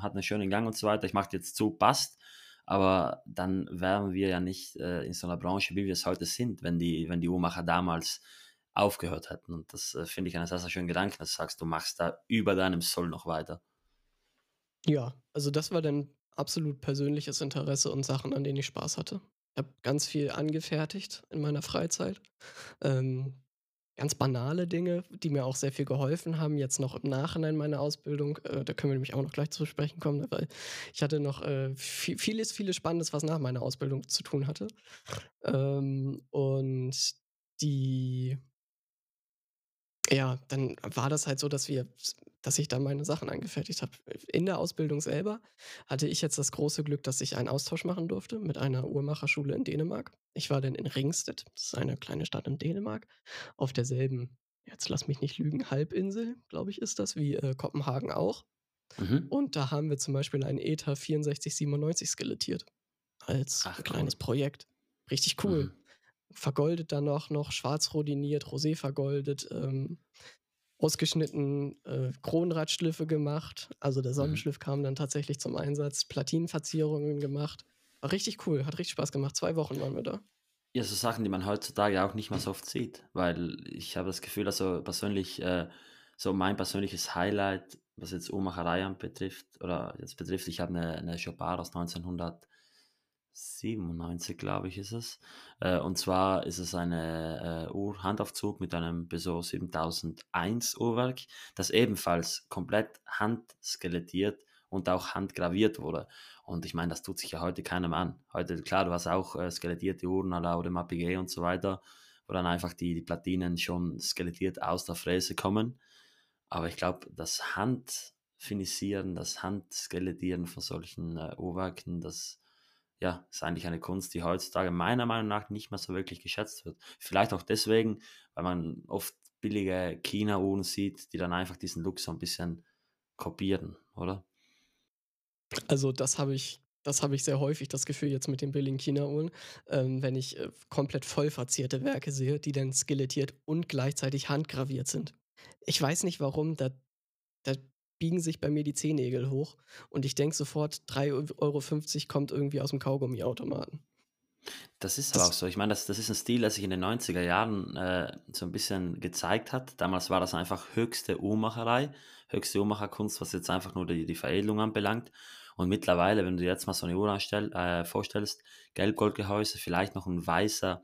hat einen schönen Gang und so weiter, ich mache jetzt zu, passt aber dann wären wir ja nicht äh, in so einer Branche, wie wir es heute sind, wenn die, wenn die Uhrmacher damals aufgehört hätten. Und das äh, finde ich einen sehr, sehr schönen Gedanken, dass du sagst, du machst da über deinem Soll noch weiter. Ja, also das war dann absolut persönliches Interesse und Sachen, an denen ich Spaß hatte. Ich habe ganz viel angefertigt in meiner Freizeit. Ähm, ganz banale Dinge, die mir auch sehr viel geholfen haben, jetzt noch im Nachhinein meiner Ausbildung. Äh, da können wir nämlich auch noch gleich zu sprechen kommen, ne, weil ich hatte noch äh, viel, vieles, vieles Spannendes, was nach meiner Ausbildung zu tun hatte. Ähm, und die ja, dann war das halt so, dass wir dass ich dann meine Sachen angefertigt habe. In der Ausbildung selber hatte ich jetzt das große Glück, dass ich einen Austausch machen durfte mit einer Uhrmacherschule in Dänemark. Ich war dann in Ringsted, das ist eine kleine Stadt in Dänemark, auf derselben, jetzt lass mich nicht lügen, Halbinsel, glaube ich, ist das, wie äh, Kopenhagen auch. Mhm. Und da haben wir zum Beispiel einen ETA 6497 skelettiert. Als Ach, kleines cool. Projekt. Richtig cool. Mhm vergoldet dann noch, noch schwarz rodiniert, rosé vergoldet, ähm, ausgeschnitten äh, Kronradschliffe gemacht. Also der mhm. Sonnenschliff mhm. kam dann tatsächlich zum Einsatz, Platinenverzierungen gemacht. War richtig cool, hat richtig Spaß gemacht. Zwei Wochen waren wir da. Ja, so Sachen, die man heutzutage auch nicht mehr so oft sieht, weil ich habe das Gefühl, also persönlich, äh, so mein persönliches Highlight, was jetzt Uhrmacherei betrifft, oder jetzt betrifft, ich habe eine, eine Chopard aus 1900 97, glaube ich, ist es. Äh, und zwar ist es eine äh, Uhr, Handaufzug mit einem Beso 7001 Uhrwerk, das ebenfalls komplett handskelettiert und auch handgraviert wurde. Und ich meine, das tut sich ja heute keinem an. Heute, klar, du hast auch äh, skelettierte Uhren à la Audemars Piguet und so weiter, wo dann einfach die, die Platinen schon skelettiert aus der Fräse kommen. Aber ich glaube, das Handfinisieren, das Handskelettieren von solchen äh, Uhrwerken, das ja, ist eigentlich eine Kunst, die heutzutage meiner Meinung nach nicht mehr so wirklich geschätzt wird. Vielleicht auch deswegen, weil man oft billige China-Uhren sieht, die dann einfach diesen Look so ein bisschen kopieren, oder? Also das habe ich, das habe ich sehr häufig das Gefühl jetzt mit den billigen China-Uhren, ähm, wenn ich äh, komplett voll verzierte Werke sehe, die dann skelettiert und gleichzeitig handgraviert sind. Ich weiß nicht warum, da, da biegen sich bei mir die Zehennägel hoch und ich denke sofort, 3,50 Euro kommt irgendwie aus dem Kaugummiautomaten. Das ist aber auch so. Ich meine, das, das ist ein Stil, der sich in den 90er Jahren äh, so ein bisschen gezeigt hat. Damals war das einfach höchste Uhrmacherei, höchste Uhrmacherkunst, was jetzt einfach nur die, die Veredelung anbelangt. Und mittlerweile, wenn du dir jetzt mal so eine Uhr anstell, äh, vorstellst, Gelb-Gold-Gehäuse, vielleicht noch ein weißer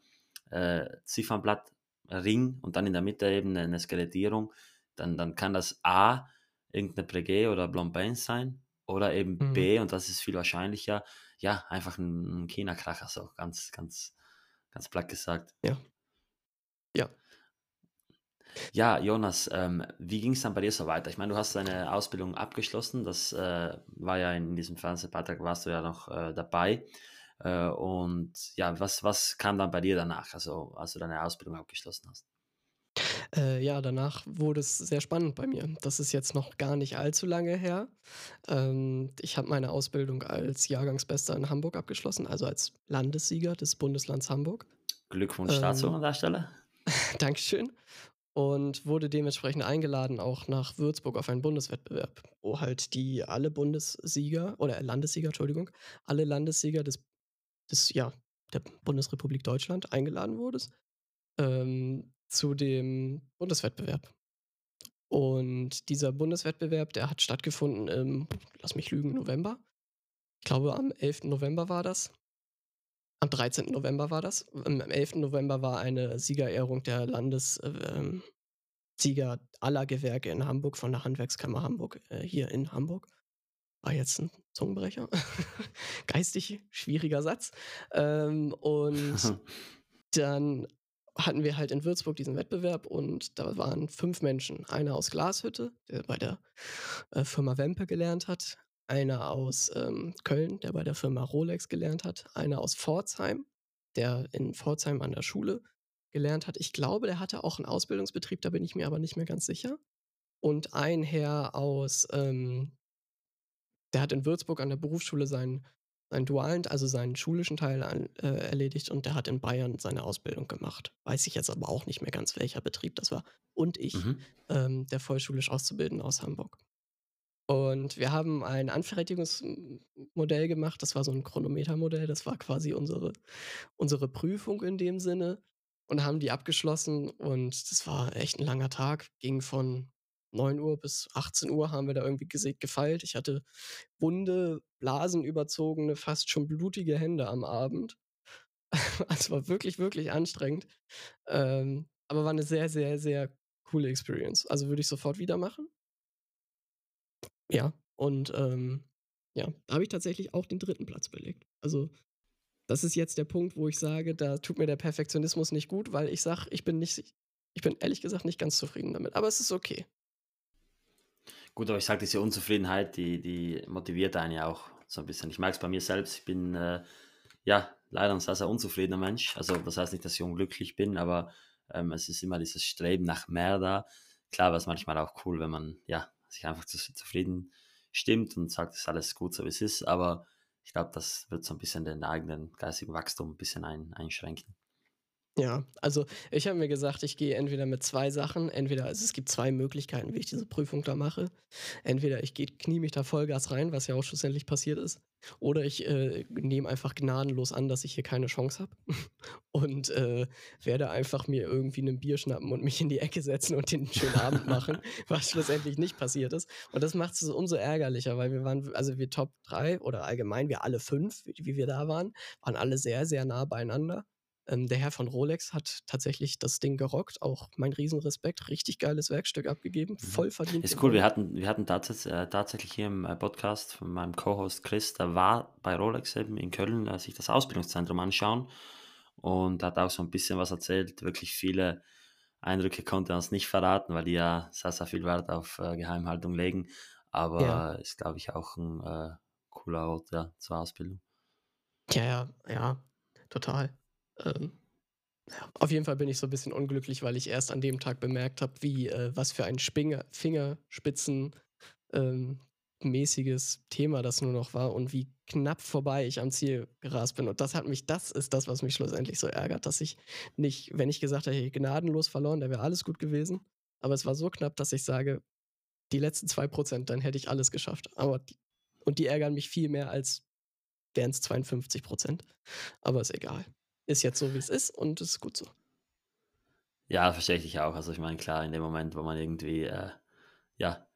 äh, Ziffernblattring und dann in der Mitte eben eine Skelettierung, dann, dann kann das A irgendeine Breguet oder Blancpain sein oder eben Mhm. B, und das ist viel wahrscheinlicher, ja, einfach ein, ein China-Kracher, so ganz, ganz, ganz platt gesagt. Ja. Ja. Ja, Jonas, ähm, wie ging es dann bei dir so weiter? Ich meine, du hast deine Ausbildung abgeschlossen, das äh, war ja in diesem Fernsehbeitrag, warst du ja noch äh, dabei. Äh, und ja, was, was kam dann bei dir danach, also als du deine Ausbildung abgeschlossen hast? Äh, ja, danach wurde es sehr spannend bei mir. Das ist jetzt noch gar nicht allzu lange her. Ähm, ich habe meine Ausbildung als Jahrgangsbester in Hamburg abgeschlossen, also als Landessieger des Bundeslands Hamburg. Glückwunsch dazu Ähm, an der Stelle. Dankeschön. Und wurde dementsprechend eingeladen auch nach Würzburg auf einen Bundeswettbewerb, wo halt die alle Bundessieger oder Landessieger, Entschuldigung, alle Landessieger des, des ja, der Bundesrepublik Deutschland eingeladen wurdest ähm, zu dem Bundeswettbewerb. Und dieser Bundeswettbewerb, der hat stattgefunden im, lass mich lügen, November. Ich glaube, am 11. November war das. Am 13. November war das. Am 11. November war eine Siegerehrung der Landessieger ähm, Sieger aller Gewerke in Hamburg von der Handwerkskammer Hamburg äh, hier in Hamburg. War jetzt ein Zungenbrecher. Geistig schwieriger Satz. Ähm, und dann hatten wir halt in Würzburg diesen Wettbewerb und da waren fünf Menschen. Einer aus Glashütte, der bei der äh, Firma Wempe gelernt hat. Einer aus ähm, Köln, der bei der Firma Rolex gelernt hat. Einer aus Pforzheim, der in Pforzheim an der Schule gelernt hat. Ich glaube, der hatte auch einen Ausbildungsbetrieb, da bin ich mir aber nicht mehr ganz sicher. Und ein Herr aus, ähm, der hat in Würzburg an der Berufsschule seinen, seinen dualen, also seinen schulischen Teil an, äh, erledigt und der hat in Bayern seine Ausbildung gemacht. Weiß ich jetzt aber auch nicht mehr ganz, welcher Betrieb das war. Und ich, Mhm. ähm, der vollschulisch Auszubildende aus Hamburg. Und wir haben ein Anfertigungsmodell gemacht. Das war so ein Chronometermodell. Das war quasi unsere, unsere Prüfung in dem Sinne. Und haben die abgeschlossen. Und das war echt ein langer Tag. Ging von 9 Uhr bis 18 Uhr haben wir da irgendwie gesägt, gefeilt. Ich hatte wunde, blasenüberzogene, fast schon blutige Hände am Abend. Also war wirklich, wirklich anstrengend. Ähm, aber war eine sehr, sehr, sehr coole Experience. Also würde ich sofort wieder machen. Ja, und ähm, ja, da habe ich tatsächlich auch den dritten Platz belegt. Also das ist jetzt der Punkt, wo ich sage, da tut mir der Perfektionismus nicht gut, weil ich sage, ich bin nicht, ich bin ehrlich gesagt nicht ganz zufrieden damit. Aber es ist okay. Gut, aber ich sage, diese Unzufriedenheit, die, die motiviert einen ja auch so ein bisschen. Ich merke es bei mir selbst, ich bin äh, ja leider ein sehr, sehr unzufriedener Mensch. Also das heißt nicht, dass ich unglücklich bin, aber ähm, es ist immer dieses Streben nach mehr da. Klar wäre es manchmal auch cool, wenn man ja sich einfach zu, zufrieden stimmt und sagt, es ist alles gut, so wie es ist, aber ich glaube, das wird so ein bisschen den eigenen geistigen Wachstum ein bisschen ein, einschränken. Ja, also ich habe mir gesagt, ich gehe entweder mit zwei Sachen, entweder, also es gibt zwei Möglichkeiten, wie ich diese Prüfung da mache. Entweder ich gehe, knie mich da Vollgas rein, was ja auch schlussendlich passiert ist, oder ich äh, nehme einfach gnadenlos an, dass ich hier keine Chance habe und äh, werde einfach mir irgendwie ein Bier schnappen und mich in die Ecke setzen und den schönen Abend machen, was schlussendlich nicht passiert ist. Und das macht es umso ärgerlicher, weil wir waren, also wir Top 3 oder allgemein wir alle fünf, wie wir da waren, waren alle sehr, sehr nah beieinander. Ähm, der Herr von Rolex hat tatsächlich das Ding gerockt. Auch mein Riesenrespekt. Richtig geiles Werkstück abgegeben. Voll verdient. Ist cool, wir hatten, wir hatten tats äh, tatsächlich hier im äh, Podcast von meinem Co-Host Chris, der war bei Rolex eben in Köln, äh, sich das Ausbildungszentrum anschauen und hat auch so ein bisschen was erzählt. Wirklich viele Eindrücke konnte er uns nicht verraten, weil die ja sehr, sehr viel Wert auf äh, Geheimhaltung legen. Aber Ja. ist, glaube ich, auch ein äh, cooler Ort ja, zur Ausbildung. Ja, ja, ja, total. Ähm, auf jeden Fall bin ich so ein bisschen unglücklich, weil ich erst an dem Tag bemerkt habe, wie äh, was für ein Spinger Fingerspitzen ähm, mäßiges Thema das nur noch war und wie knapp vorbei ich am Ziel gerast bin. Und das hat mich, das ist das, was mich schlussendlich so ärgert, dass ich nicht, wenn ich gesagt hätte, gnadenlos verloren, dann wäre alles gut gewesen. Aber es war so knapp, dass ich sage, die letzten zwei Prozent, dann hätte ich alles geschafft. Aber und die ärgern mich viel mehr, als wären es 52 Prozent. Aber ist egal. Ist jetzt so, wie es ist und ist gut so. Ja, verstehe ich auch. Also ich meine, klar, in dem Moment, wo man irgendwie, äh, ja,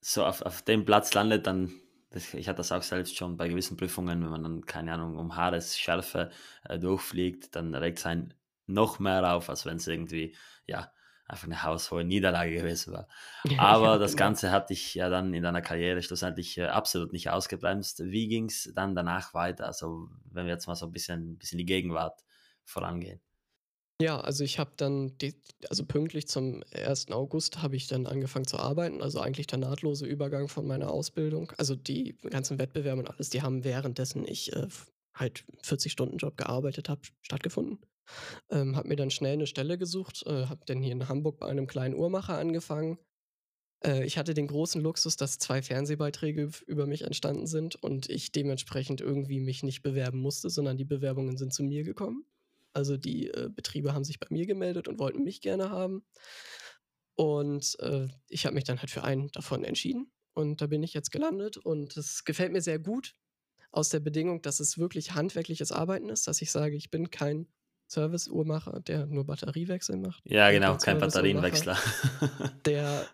so auf, auf dem Platz landet, dann, ich hatte das auch selbst schon bei gewissen Prüfungen, wenn man dann, keine Ahnung, um Haaresschärfe äh, durchfliegt, dann regt es einen noch mehr auf, als wenn es irgendwie, ja, einfach eine haushohe Niederlage gewesen war. Aber das genau. Ganze hat dich ja dann in deiner Karriere schlussendlich äh, absolut nicht ausgebremst. Wie ging es dann danach weiter? Also, wenn wir jetzt mal so ein bisschen, bisschen die Gegenwart vorangehen. Ja, also ich habe dann, die, also pünktlich zum 1. August habe ich dann angefangen zu arbeiten, also eigentlich der nahtlose Übergang von meiner Ausbildung. Also die ganzen Wettbewerbe und alles, die haben währenddessen ich äh, halt 40-Stunden-Job gearbeitet habe, stattgefunden. Ähm, habe mir dann schnell eine Stelle gesucht, äh, habe dann hier in Hamburg bei einem kleinen Uhrmacher angefangen. Äh, ich hatte den großen Luxus, dass zwei Fernsehbeiträge über mich entstanden sind und ich dementsprechend irgendwie mich nicht bewerben musste, sondern die Bewerbungen sind zu mir gekommen. Also die äh, Betriebe haben sich bei mir gemeldet und wollten mich gerne haben. Und äh, ich habe mich dann halt für einen davon entschieden. Und da bin ich jetzt gelandet. Und es gefällt mir sehr gut aus der Bedingung, dass es wirklich handwerkliches Arbeiten ist, dass ich sage, ich bin kein Service-Uhrmacher, der nur Batteriewechsel macht. Ja, genau, kein Batterienwechsler. der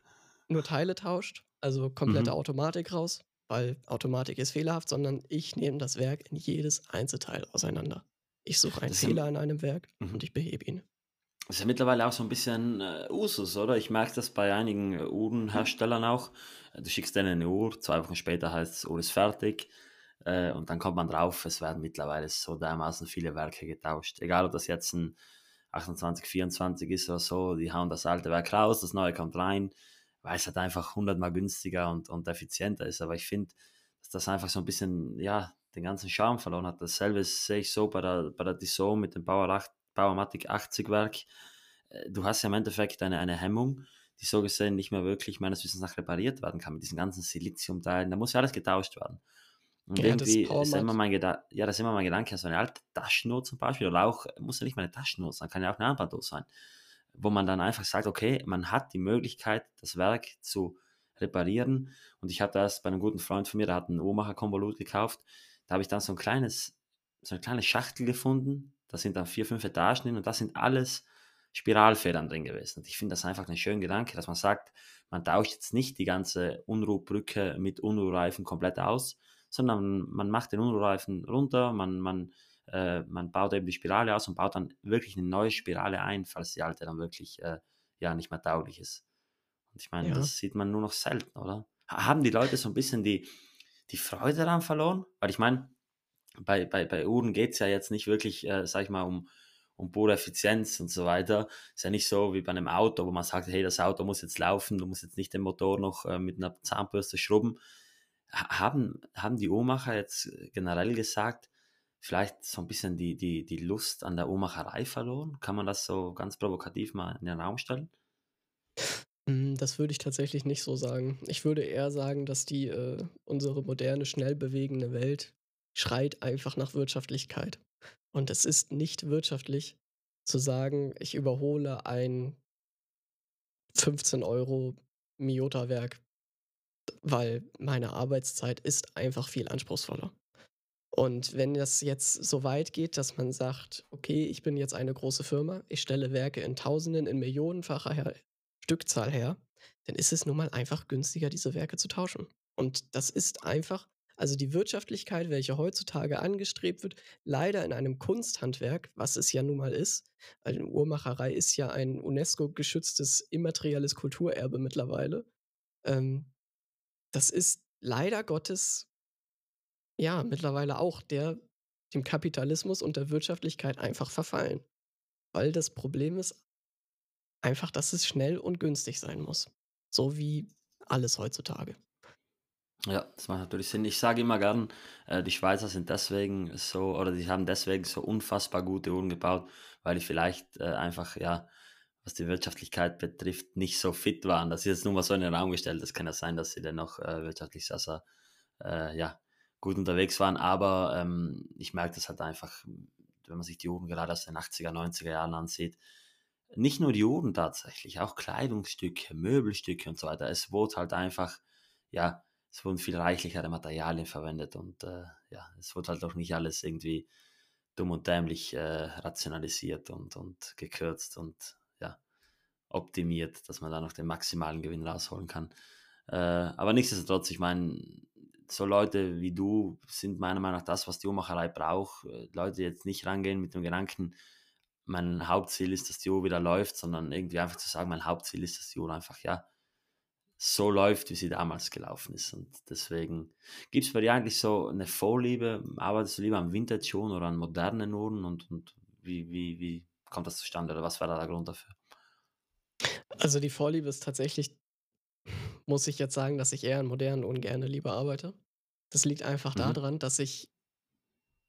nur Teile tauscht, also komplette mhm. Automatik raus, weil Automatik ist fehlerhaft, sondern ich nehme das Werk in jedes Einzelteil auseinander. Ich suche einen Fehler in einem Werk mhm. und ich behebe ihn. Das ist ja mittlerweile auch so ein bisschen äh, Usus, oder? Ich merke das bei einigen Uhrenherstellern auch. Du schickst denen eine Uhr, zwei Wochen später heißt es, Uhr ist fertig. Äh, und dann kommt man drauf, es werden mittlerweile so dermaßen viele Werke getauscht. Egal, ob das jetzt ein 28, 24 ist oder so, die hauen das alte Werk raus, das neue kommt rein, weil es halt einfach hundertmal günstiger und, und effizienter ist. Aber ich finde, dass das einfach so ein bisschen, ja, den ganzen Charme verloren hat. Dasselbe sehe ich so bei der, bei der Dison mit dem Bauer 8, Bauermatic 80 Werk. Äh, du hast ja im Endeffekt eine, eine Hemmung, die so gesehen nicht mehr wirklich meines Wissens nach repariert werden kann mit diesen ganzen Siliziumteilen. Da muss ja alles getauscht werden. Und ja, irgendwie ist immer, mein ja, das ist immer mein Gedanke, so eine alte Taschenuhr zum Beispiel, oder auch, muss ja nicht mal eine Taschenuhr sein, kann ja auch eine Armbanduhr sein, wo man dann einfach sagt, okay, man hat die Möglichkeit, das Werk zu reparieren. Und ich habe das bei einem guten Freund von mir, der hat ein Uhrmacher-Konvolut gekauft, da habe ich dann so ein kleines, so eine kleine Schachtel gefunden. Da sind dann vier, fünf Etagen drin und da sind alles Spiralfedern drin gewesen. Und ich finde das einfach einen schönen Gedanke, dass man sagt, man tauscht jetzt nicht die ganze Unruhbrücke mit Unruhreifen komplett aus, sondern man macht den Unruhreifen runter, man, man, äh, man baut eben die Spirale aus und baut dann wirklich eine neue Spirale ein, falls die alte dann wirklich äh, ja nicht mehr tauglich ist. Und ich meine, ja. das sieht man nur noch selten, oder? Haben die Leute so ein bisschen die, die Freude daran verloren? Weil ich meine, bei, bei, bei Uhren geht es ja jetzt nicht wirklich, äh, sag ich mal, um, um pure Effizienz und so weiter. Ist ja nicht so wie bei einem Auto, wo man sagt, hey, das Auto muss jetzt laufen, du musst jetzt nicht den Motor noch äh, mit einer Zahnbürste schrubben. Haben, haben die Uhrmacher jetzt generell gesagt, vielleicht so ein bisschen die, die, die Lust an der Uhrmacherei verloren? Kann man das so ganz provokativ mal in den Raum stellen? Hm, das würde ich tatsächlich nicht so sagen. Ich würde eher sagen, dass die äh, unsere moderne, schnell bewegende Welt schreit einfach nach Wirtschaftlichkeit. Und es ist nicht wirtschaftlich zu sagen, ich überhole ein 15 Euro Miota-Werk, weil meine Arbeitszeit ist einfach viel anspruchsvoller. Und wenn das jetzt so weit geht, dass man sagt, okay, ich bin jetzt eine große Firma, ich stelle Werke in Tausenden, in Millionenfacher Stückzahl her, dann ist es nun mal einfach günstiger, diese Werke zu tauschen. Und das ist einfach, also die Wirtschaftlichkeit, welche heutzutage angestrebt wird, leider in einem Kunsthandwerk, was es ja nun mal ist, weil eine Uhrmacherei ist ja ein UNESCO-geschütztes immaterielles Kulturerbe mittlerweile. Ähm, das ist leider Gottes, ja, mittlerweile auch der dem Kapitalismus und der Wirtschaftlichkeit einfach verfallen. Weil das Problem ist Einfach, dass es schnell und günstig sein muss. So wie alles heutzutage. Ja, das macht natürlich Sinn. Ich sage immer gern, äh, die Schweizer sind deswegen so oder die haben deswegen so unfassbar gute Uhren gebaut, weil die vielleicht, äh, einfach, ja, was die Wirtschaftlichkeit betrifft, nicht so fit waren. Das ist jetzt nur mal so in den Raum gestellt. Es kann ja sein, dass sie dennoch, äh, wirtschaftlich sehr, sehr, äh, ja, gut unterwegs waren, aber, ähm, ich merke das halt einfach, wenn man sich die Uhren gerade aus den 80er, 90er Jahren ansieht. Nicht nur die Uhren tatsächlich, auch Kleidungsstücke, Möbelstücke und so weiter. Es wurde halt einfach, ja es wurden viel reichlichere Materialien verwendet und äh, ja, es wurde halt auch nicht alles irgendwie dumm und dämlich äh, rationalisiert und, und gekürzt und optimiert, dass man da noch den maximalen Gewinn rausholen kann. Äh, aber nichtsdestotrotz, ich meine, so Leute wie du sind meiner Meinung nach das, was die Uhrmacherei braucht. Äh, Leute jetzt nicht rangehen mit dem Gedanken, mein Hauptziel ist, dass die Uhr wieder läuft, sondern irgendwie einfach zu sagen, mein Hauptziel ist, dass die Uhr einfach, ja, so läuft, wie sie damals gelaufen ist. Und deswegen gibt es bei dir eigentlich so eine Vorliebe? Arbeitest du lieber am Vintage-Uhren oder an modernen Uhren? Und, und wie, wie, wie kommt das zustande? Oder was war da der Grund dafür? Also die Vorliebe ist tatsächlich, muss ich jetzt sagen, dass ich eher an modernen Uhren gerne lieber arbeite. Das liegt einfach mhm. daran, dass ich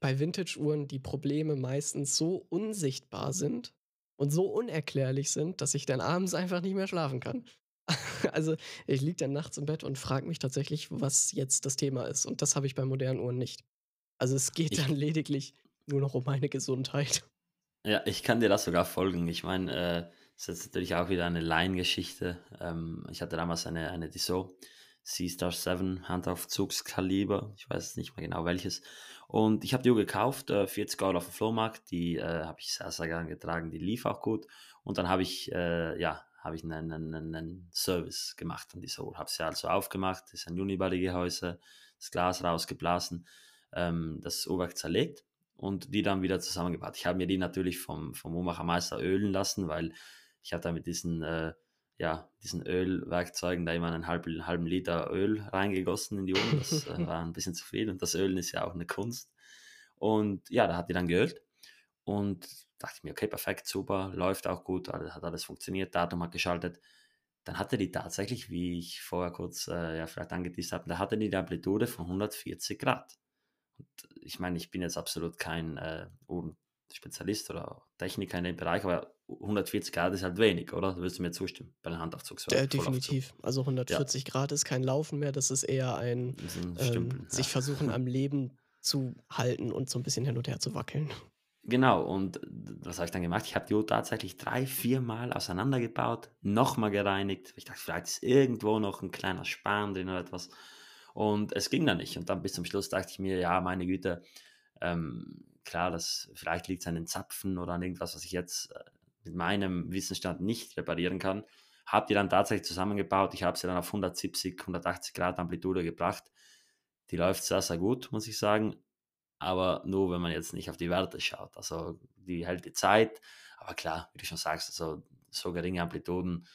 bei Vintage-Uhren die Probleme meistens so unsichtbar sind und so unerklärlich sind, dass ich dann abends einfach nicht mehr schlafen kann. Also, ich liege dann nachts im Bett und frage mich tatsächlich, was jetzt das Thema ist. Und das habe ich bei modernen Uhren nicht. Also, es geht Ich, dann lediglich nur noch um meine Gesundheit. ja, ich kann dir das sogar folgen. Ich meine, äh, das ist jetzt natürlich auch wieder eine Laiengeschichte. Ähm, ich hatte damals eine, eine Tissot C-Star 7 Handaufzugskaliber. Ich weiß nicht mehr genau welches. Und ich habe die Uhr gekauft, äh, 40 Euro auf dem Flohmarkt. Die äh, habe ich sehr, sehr gern getragen. Die lief auch gut. Und dann habe ich, äh, ja, habe ich einen, einen, einen, Service gemacht an dieser Uhr. Habe sie also aufgemacht, ist ein Unibody-Gehäuse, das Glas rausgeblasen, ähm, das Uhrwerk zerlegt und die dann wieder zusammengebaut. Ich habe mir die natürlich vom, vom Uhrmachermeister ölen lassen, weil ich habe da mit diesen, äh, ja, diesen Ölwerkzeugen da immer einen halben, halben Liter Öl reingegossen in die Uhr. Das äh, war ein bisschen zu viel und das Ölen ist ja auch eine Kunst. Und ja, da hat die dann geölt und dachte ich mir, okay, perfekt, super, läuft auch gut, hat alles funktioniert, Datum hat geschaltet. Dann hatte die tatsächlich, wie ich vorher kurz äh, ja, vielleicht angeteased habe, da hatte die die Amplitude von 140 Grad. Und ich meine, ich bin jetzt absolut kein äh, Spezialist oder Techniker in dem Bereich, aber 140 Grad ist halt wenig, oder? Da wirst du mir zustimmen bei den Handaufzugswerken. Äh, definitiv. Also 140 ja. Grad ist kein Laufen mehr, das ist eher ein, ein ähm, sich ja. versuchen am Leben zu halten und so ein bisschen hin und her zu wackeln. Genau, und was habe ich dann gemacht? Ich habe die Uhr tatsächlich drei, vier Mal auseinandergebaut, nochmal gereinigt. Ich dachte, vielleicht ist irgendwo noch ein kleiner Span drin oder etwas. Und es ging dann nicht. Und dann bis zum Schluss dachte ich mir, ja, meine Güte, ähm, klar, das, vielleicht liegt es an den Zapfen oder an irgendwas, was ich jetzt äh, mit meinem Wissensstand nicht reparieren kann. Habe die dann tatsächlich zusammengebaut. Ich habe sie dann auf 170, 180 Grad Amplitude gebracht. Die läuft sehr, sehr gut, muss ich sagen aber nur, wenn man jetzt nicht auf die Werte schaut. Also die hält die Zeit, aber klar, wie du schon sagst, also so geringe Amplituden,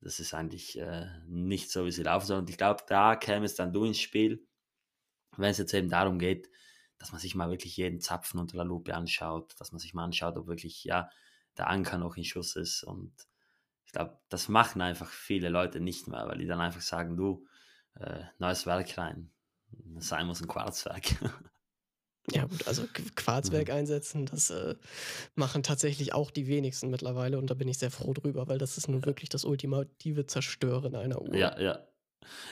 das ist eigentlich äh, nicht so, wie sie laufen soll. Und ich glaube, da käme es dann du ins Spiel, wenn es jetzt eben darum geht, dass man sich mal wirklich jeden Zapfen unter der Lupe anschaut, dass man sich mal anschaut, ob wirklich ja der Anker noch in Schuss ist. Und ich glaube, das machen einfach viele Leute nicht mehr, weil die dann einfach sagen, du, äh, neues Werk rein. Sein muss ein Quarzwerk. Ja, gut, also Quarzwerk mhm. einsetzen, das äh, machen tatsächlich auch die wenigsten mittlerweile und da bin ich sehr froh drüber, weil das ist nun wirklich das ultimative Zerstören einer Uhr. Ja, ja.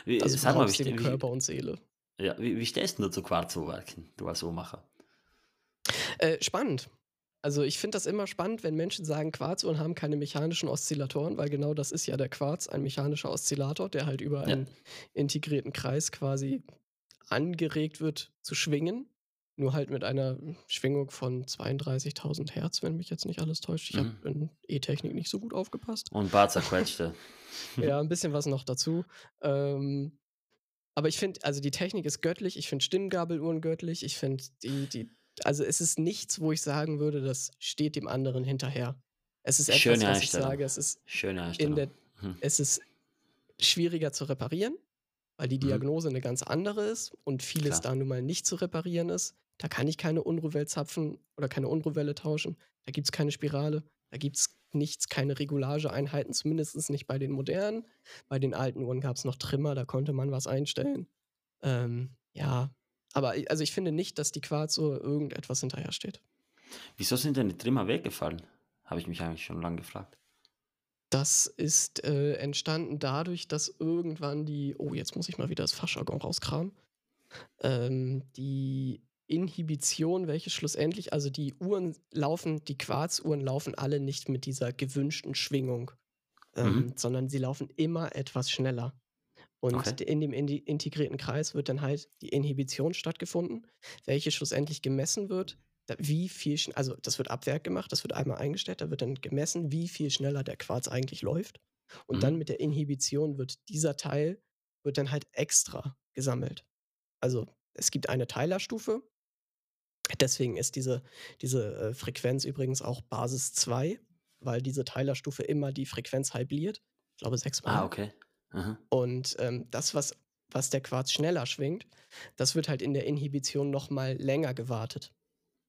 Wie, also sag mal, wie, Körper und Seele. Ja, wie, wie stehst du zu Quarzuhrwerken, du als Uhrmacher? Äh, spannend. Also ich finde das immer spannend, wenn Menschen sagen, Quarzuhren haben keine mechanischen Oszillatoren, weil genau das ist ja der Quarz, ein mechanischer Oszillator, der halt über ja. einen integrierten Kreis quasi angeregt wird zu schwingen. Nur halt mit einer Schwingung von 32.000 Hertz, wenn mich jetzt nicht alles täuscht. Ich mhm. habe in E-Technik nicht so gut aufgepasst. Und Bart zerquetschte. ja, ein bisschen was noch dazu. Ähm, aber ich finde, also die Technik ist göttlich. Ich finde Stimmgabeluhren göttlich. Ich finde die, die, also es ist nichts, wo ich sagen würde, das steht dem anderen hinterher. Es ist etwas, Schöne was ich sage. Es ist Schöne in der, hm. es ist schwieriger zu reparieren, weil die mhm. Diagnose mhm. eine ganz andere ist und vieles Klar. da nun mal nicht zu reparieren ist. Da kann ich keine Unruhwelle zapfen oder keine Unruhwelle tauschen. Da gibt es keine Spirale. Da gibt es nichts, keine Regulageeinheiten, zumindest nicht bei den modernen. Bei den alten Uhren gab es noch Trimmer, da konnte man was einstellen. Ähm, ja, aber also ich finde nicht, dass die Quarzuhr irgendetwas hinterher steht. Wieso sind denn die Trimmer weggefallen? Habe ich mich eigentlich schon lange gefragt. Das ist äh, entstanden dadurch, dass irgendwann die, oh, jetzt muss ich mal wieder das Fachjargon rauskramen, ähm, die Inhibition, welche schlussendlich, also die Uhren laufen, die Quarzuhren laufen alle nicht mit dieser gewünschten Schwingung, ähm, mhm. sondern sie laufen immer etwas schneller. Und okay. in dem integrierten Kreis wird dann halt die Inhibition stattgefunden, welche schlussendlich gemessen wird, wie viel, also das wird ab Werk gemacht, das wird einmal eingestellt, da wird dann gemessen, wie viel schneller der Quarz eigentlich läuft. Und mhm. dann mit der Inhibition wird dieser Teil, wird dann halt extra gesammelt. Also es gibt eine Teilerstufe, deswegen ist diese, diese äh, Frequenz übrigens auch Basis 2, weil diese Teilerstufe immer die Frequenz halbiert. Ich glaube sechsmal. Ah, okay. Aha. Und ähm, das, was, was der Quarz schneller schwingt, das wird halt in der Inhibition nochmal länger gewartet.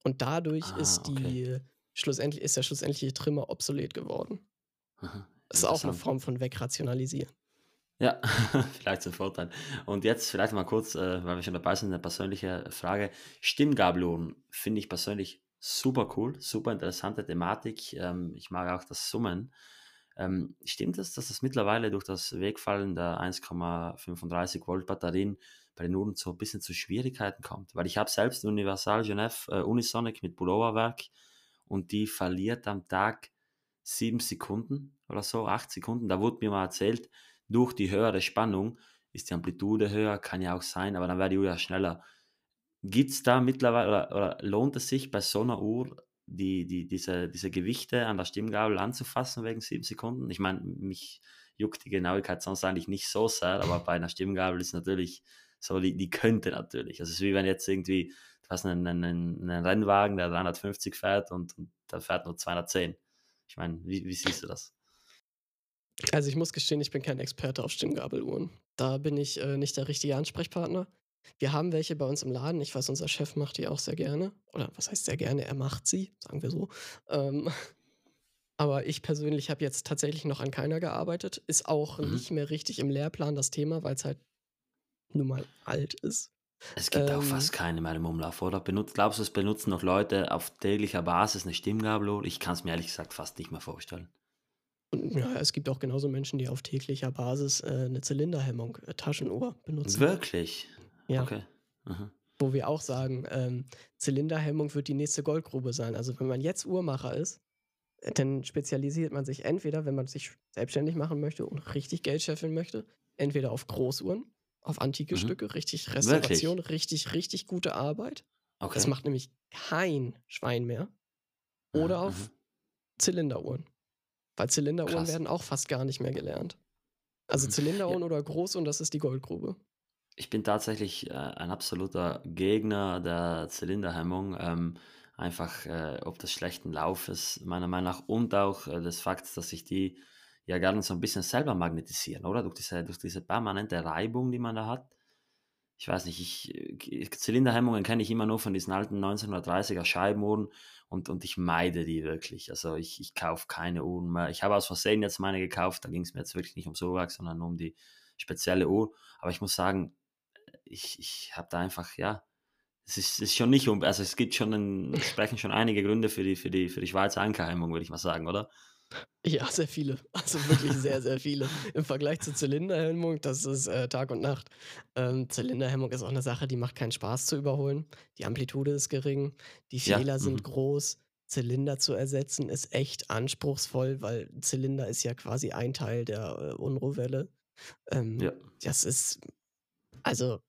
Und dadurch ah, ist die okay. schlussendlich ist der schlussendliche Trimmer obsolet geworden. Aha, das ist auch eine Form von Wegrationalisieren. Ja, vielleicht zum Vorteil. Und jetzt vielleicht mal kurz, äh, weil wir schon dabei sind, eine persönliche Frage. Stimmgabelonen finde ich persönlich super cool, super interessante Thematik. Ähm, ich mag auch das Summen. Ähm, stimmt es, dass das mittlerweile durch das Wegfallen der 1,35 Volt Batterien bei den Uhren so ein bisschen zu Schwierigkeiten kommt? Weil ich habe selbst Universal Genève äh, Unisonic mit Pulloverwerk und die verliert am Tag sieben Sekunden oder so, acht Sekunden. Da wurde mir mal erzählt, durch die höhere Spannung ist die Amplitude höher, kann ja auch sein, aber dann wäre die Uhr ja schneller. Gibt es da mittlerweile oder, oder, lohnt es sich bei so einer Uhr, die, die, diese, diese Gewichte an der Stimmgabel anzufassen wegen sieben Sekunden? Ich meine, mich juckt die Genauigkeit sonst eigentlich nicht so sehr, aber bei einer Stimmgabel ist natürlich so, die, die könnte natürlich. Also es ist wie wenn jetzt irgendwie, du hast einen, einen, einen Rennwagen, der 350 fährt und, und der fährt nur 210. Ich meine, wie, wie siehst du das? Also ich muss gestehen, ich bin kein Experte auf Stimmgabeluhren. Da bin ich äh, nicht der richtige Ansprechpartner. Wir haben welche bei uns im Laden. Ich weiß, unser Chef macht die auch sehr gerne. Oder was heißt sehr gerne? Er macht sie, sagen wir so. Ähm, aber ich persönlich habe jetzt tatsächlich noch an keiner gearbeitet. Ist auch mhm. nicht mehr richtig im Lehrplan das Thema, weil es halt nun mal alt ist. Es gibt ähm, auch fast keine mehr im Umlauf, oder? Benutzt, glaubst du, es benutzen noch Leute auf täglicher Basis eine Stimmgabel? Ich kann es mir ehrlich gesagt fast nicht mehr vorstellen. Und ja, es gibt auch genauso Menschen, die auf täglicher Basis äh, eine Zylinderhemmung, äh, Taschenuhr benutzen. Wirklich? Ja. Okay. Mhm. Wo wir auch sagen, ähm, Zylinderhemmung wird die nächste Goldgrube sein. Also wenn man jetzt Uhrmacher ist, äh, dann spezialisiert man sich entweder, wenn man sich selbstständig machen möchte und richtig Geld scheffeln möchte, entweder auf Großuhren, auf antike mhm. Stücke, richtig Restauration, Wirklich? richtig, richtig gute Arbeit. Okay. Das macht nämlich kein Schwein mehr. Oder mhm. auf Zylinderuhren. Weil Zylinderuhren Krass. werden auch fast gar nicht mehr gelernt. Also mhm. Zylinderuhren ja. oder groß und das ist die Goldgrube. Ich bin tatsächlich äh, ein absoluter Gegner der Zylinderhemmung. Ähm, einfach äh, ob des schlechten Laufes, meiner Meinung nach, und auch äh, des Fakts, dass sich die ja gerne so ein bisschen selber magnetisieren, oder? Durch diese, durch diese permanente Reibung, die man da hat. Ich weiß nicht, ich, Zylinderhemmungen kenne ich immer nur von diesen alten 1930er Scheibenuhren und, und ich meide die wirklich. Also ich, ich kaufe keine Uhren mehr. Ich habe aus Versehen jetzt meine gekauft, da ging es mir jetzt wirklich nicht um Sowax, sondern nur um die spezielle Uhr. Aber ich muss sagen, ich, ich habe da einfach, ja, es ist, ist schon nicht um, also es gibt schon, einen, es sprechen schon einige Gründe für die, für die, für die Schweizer Ankerhemmung, würde ich mal sagen, oder? Ja, sehr viele. Also wirklich sehr, sehr viele. Im Vergleich zur Zylinderhemmung, das ist äh, Tag und Nacht. Ähm, Zylinderhemmung ist auch eine Sache, die macht keinen Spaß zu überholen. Die Amplitude ist gering, die Fehler ja, sind mhm. groß. Zylinder zu ersetzen ist echt anspruchsvoll, weil Zylinder ist ja quasi ein Teil der äh, Unruhwelle. Ähm, ja. Das ist, also,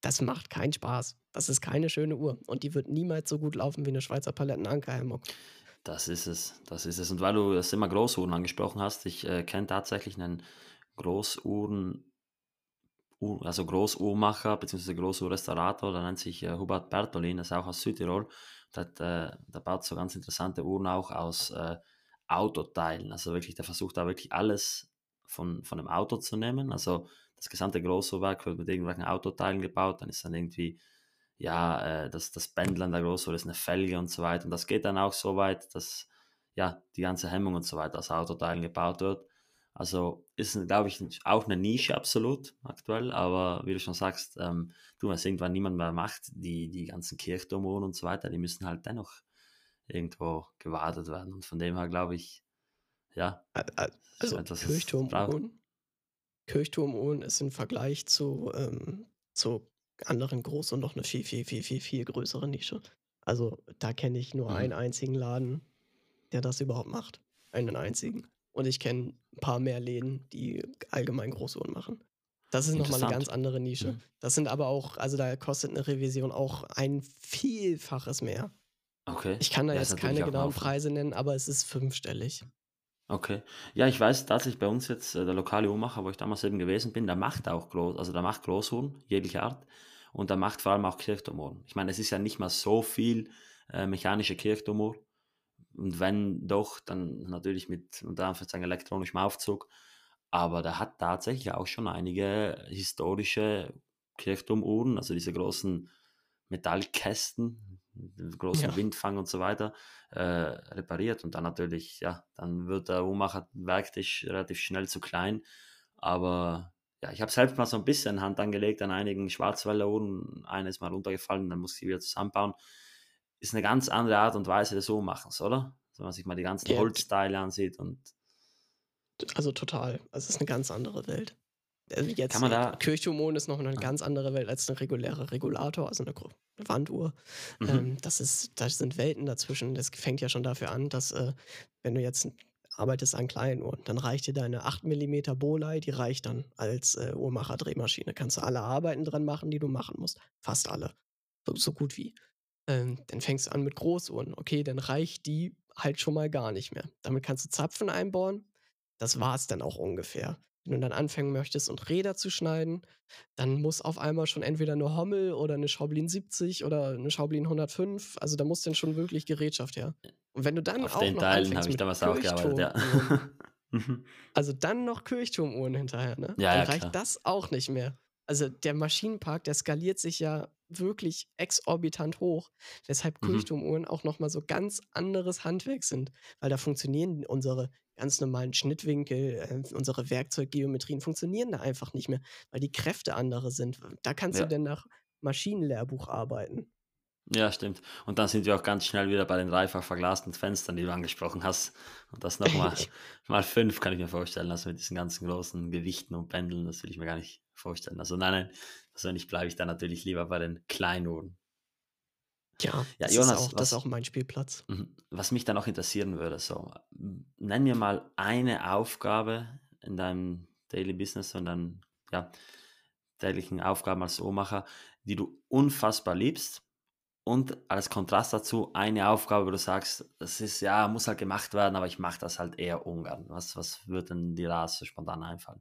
das macht keinen Spaß. Das ist keine schöne Uhr. Und die wird niemals so gut laufen wie eine Schweizer Palettenankerhemmung. Das ist es, das ist es. Und weil du das immer Großuhren angesprochen hast, ich äh, kenne tatsächlich einen Großuhren, also Großuhrmacher bzw. Großuhrrestaurator, der nennt sich äh, Hubert Bertolin, das ist auch aus Südtirol. Der, äh, der baut so ganz interessante Uhren auch aus äh, Autoteilen. Also wirklich, der versucht da wirklich alles von, von einem Auto zu nehmen. Also das gesamte Großuhrwerk wird mit irgendwelchen Autoteilen gebaut, dann ist dann irgendwie ja, äh, das, das Bändeln der Großuhr ist eine Felge und so weiter. Und das geht dann auch so weit, dass ja die ganze Hemmung und so weiter aus Autoteilen gebaut wird. Also ist, glaube ich, auch eine Nische absolut aktuell, aber wie du schon sagst, ähm, du, was irgendwann niemand mehr macht, die, die ganzen Kirchturmuhren und so weiter, die müssen halt dennoch irgendwo gewartet werden. Und von dem her glaube ich, ja. Also etwas, Kirchturmuhren, Kirchturmuhren ist im Vergleich zu, ähm, zu anderen groß und noch eine viel, viel, viel, viel, viel größere Nische. Also da kenne ich nur mhm. einen einzigen Laden, der das überhaupt macht. Einen einzigen. Und ich kenne ein paar mehr Läden, die allgemein Großuhren machen. Das ist nochmal eine ganz andere Nische. Mhm. Das sind aber auch, also da kostet eine Revision auch ein Vielfaches mehr. Okay. Ich kann da ja, jetzt keine genauen Preise nennen, aber es ist fünfstellig. Okay. Ja, ich weiß tatsächlich bei uns jetzt, äh, der lokale Uhrmacher, wo ich damals eben gewesen bin, der macht auch groß, also der macht Großuhren, jegliche Art. Und der macht vor allem auch Kirchturmuhren. Ich meine, es ist ja nicht mal so viel äh, mechanische Kirchturmuhr. Und wenn doch, dann natürlich mit unter Anführungszeichen elektronischem Aufzug. Aber der hat tatsächlich auch schon einige historische Kirchturmuhren, also diese großen Metallkästen, großen ja. Windfang und so weiter, äh, repariert. Und dann natürlich, ja, dann wird der Uhrmacher Werktisch relativ schnell zu klein. Aber ja, ich habe selbst mal so ein bisschen Hand angelegt an einigen Schwarzwälder-Uhren. Eine ist mal runtergefallen, dann muss ich wieder zusammenbauen ist eine ganz andere Art und Weise des Uhrmachens, oder? Wenn man sich mal die ganzen ja. Holzteile ansieht und. Also total. Also es ist eine ganz andere Welt. Also jetzt Kann man da, Kirchturmon ist noch eine ah. ganz andere Welt als eine reguläre Regulator, also eine Wanduhr. Mhm. Ähm, das ist, da sind Welten dazwischen. Das fängt ja schon dafür an, dass äh, wenn du jetzt arbeitest an kleinen Uhren, dann reicht dir deine 8 mm Bolei, die reicht dann als äh, Uhrmacher-Drehmaschine. Kannst du alle Arbeiten dran machen, die du machen musst. Fast alle. So, so gut wie. Ähm, dann fängst du an mit Großuhren. Okay, dann reicht die halt schon mal gar nicht mehr. Damit kannst du Zapfen einbauen. Das war es dann auch ungefähr. Wenn du dann anfangen möchtest und Räder zu schneiden, dann muss auf einmal schon entweder eine Hommel oder eine Schaublin 70 oder eine Schaublin 105. Also da muss dann schon wirklich Gerätschaft her. Und wenn du dann Auf auch den noch Teilen habe ich damals auch gearbeitet, ja. Mhm. also dann noch Kirchturmuhren hinterher, ne? Ja, dann ja, reicht klar. das auch nicht mehr. Also der Maschinenpark, der skaliert sich ja wirklich exorbitant hoch, weshalb mhm. Kirchturmuhren auch nochmal so ganz anderes Handwerk sind, weil da funktionieren unsere ganz normalen Schnittwinkel, äh, unsere Werkzeuggeometrien funktionieren da einfach nicht mehr, weil die Kräfte andere sind. Da kannst ja. du denn nach Maschinenlehrbuch arbeiten. Ja, stimmt. Und dann sind wir auch ganz schnell wieder bei den dreifach verglasten Fenstern, die du angesprochen hast. Und das nochmal mal fünf, kann ich mir vorstellen. Also mit diesen ganzen großen Gewichten und Pendeln, das will ich mir gar nicht vorstellen. Also nein, nein, persönlich bleibe ich da natürlich lieber bei den Kleinuhren. Ja, ja das, Jonas, ist auch, was, das ist auch mein Spielplatz. Mhm. Was mich dann noch interessieren würde, so, nenn mir mal eine Aufgabe in deinem Daily Business und dann, ja, täglichen Aufgaben als Uhrmacher, die du unfassbar liebst und als Kontrast dazu eine Aufgabe, wo du sagst, das ist ja, muss halt gemacht werden, aber ich mache das halt eher ungern. Was, was würde denn dir da so spontan einfallen?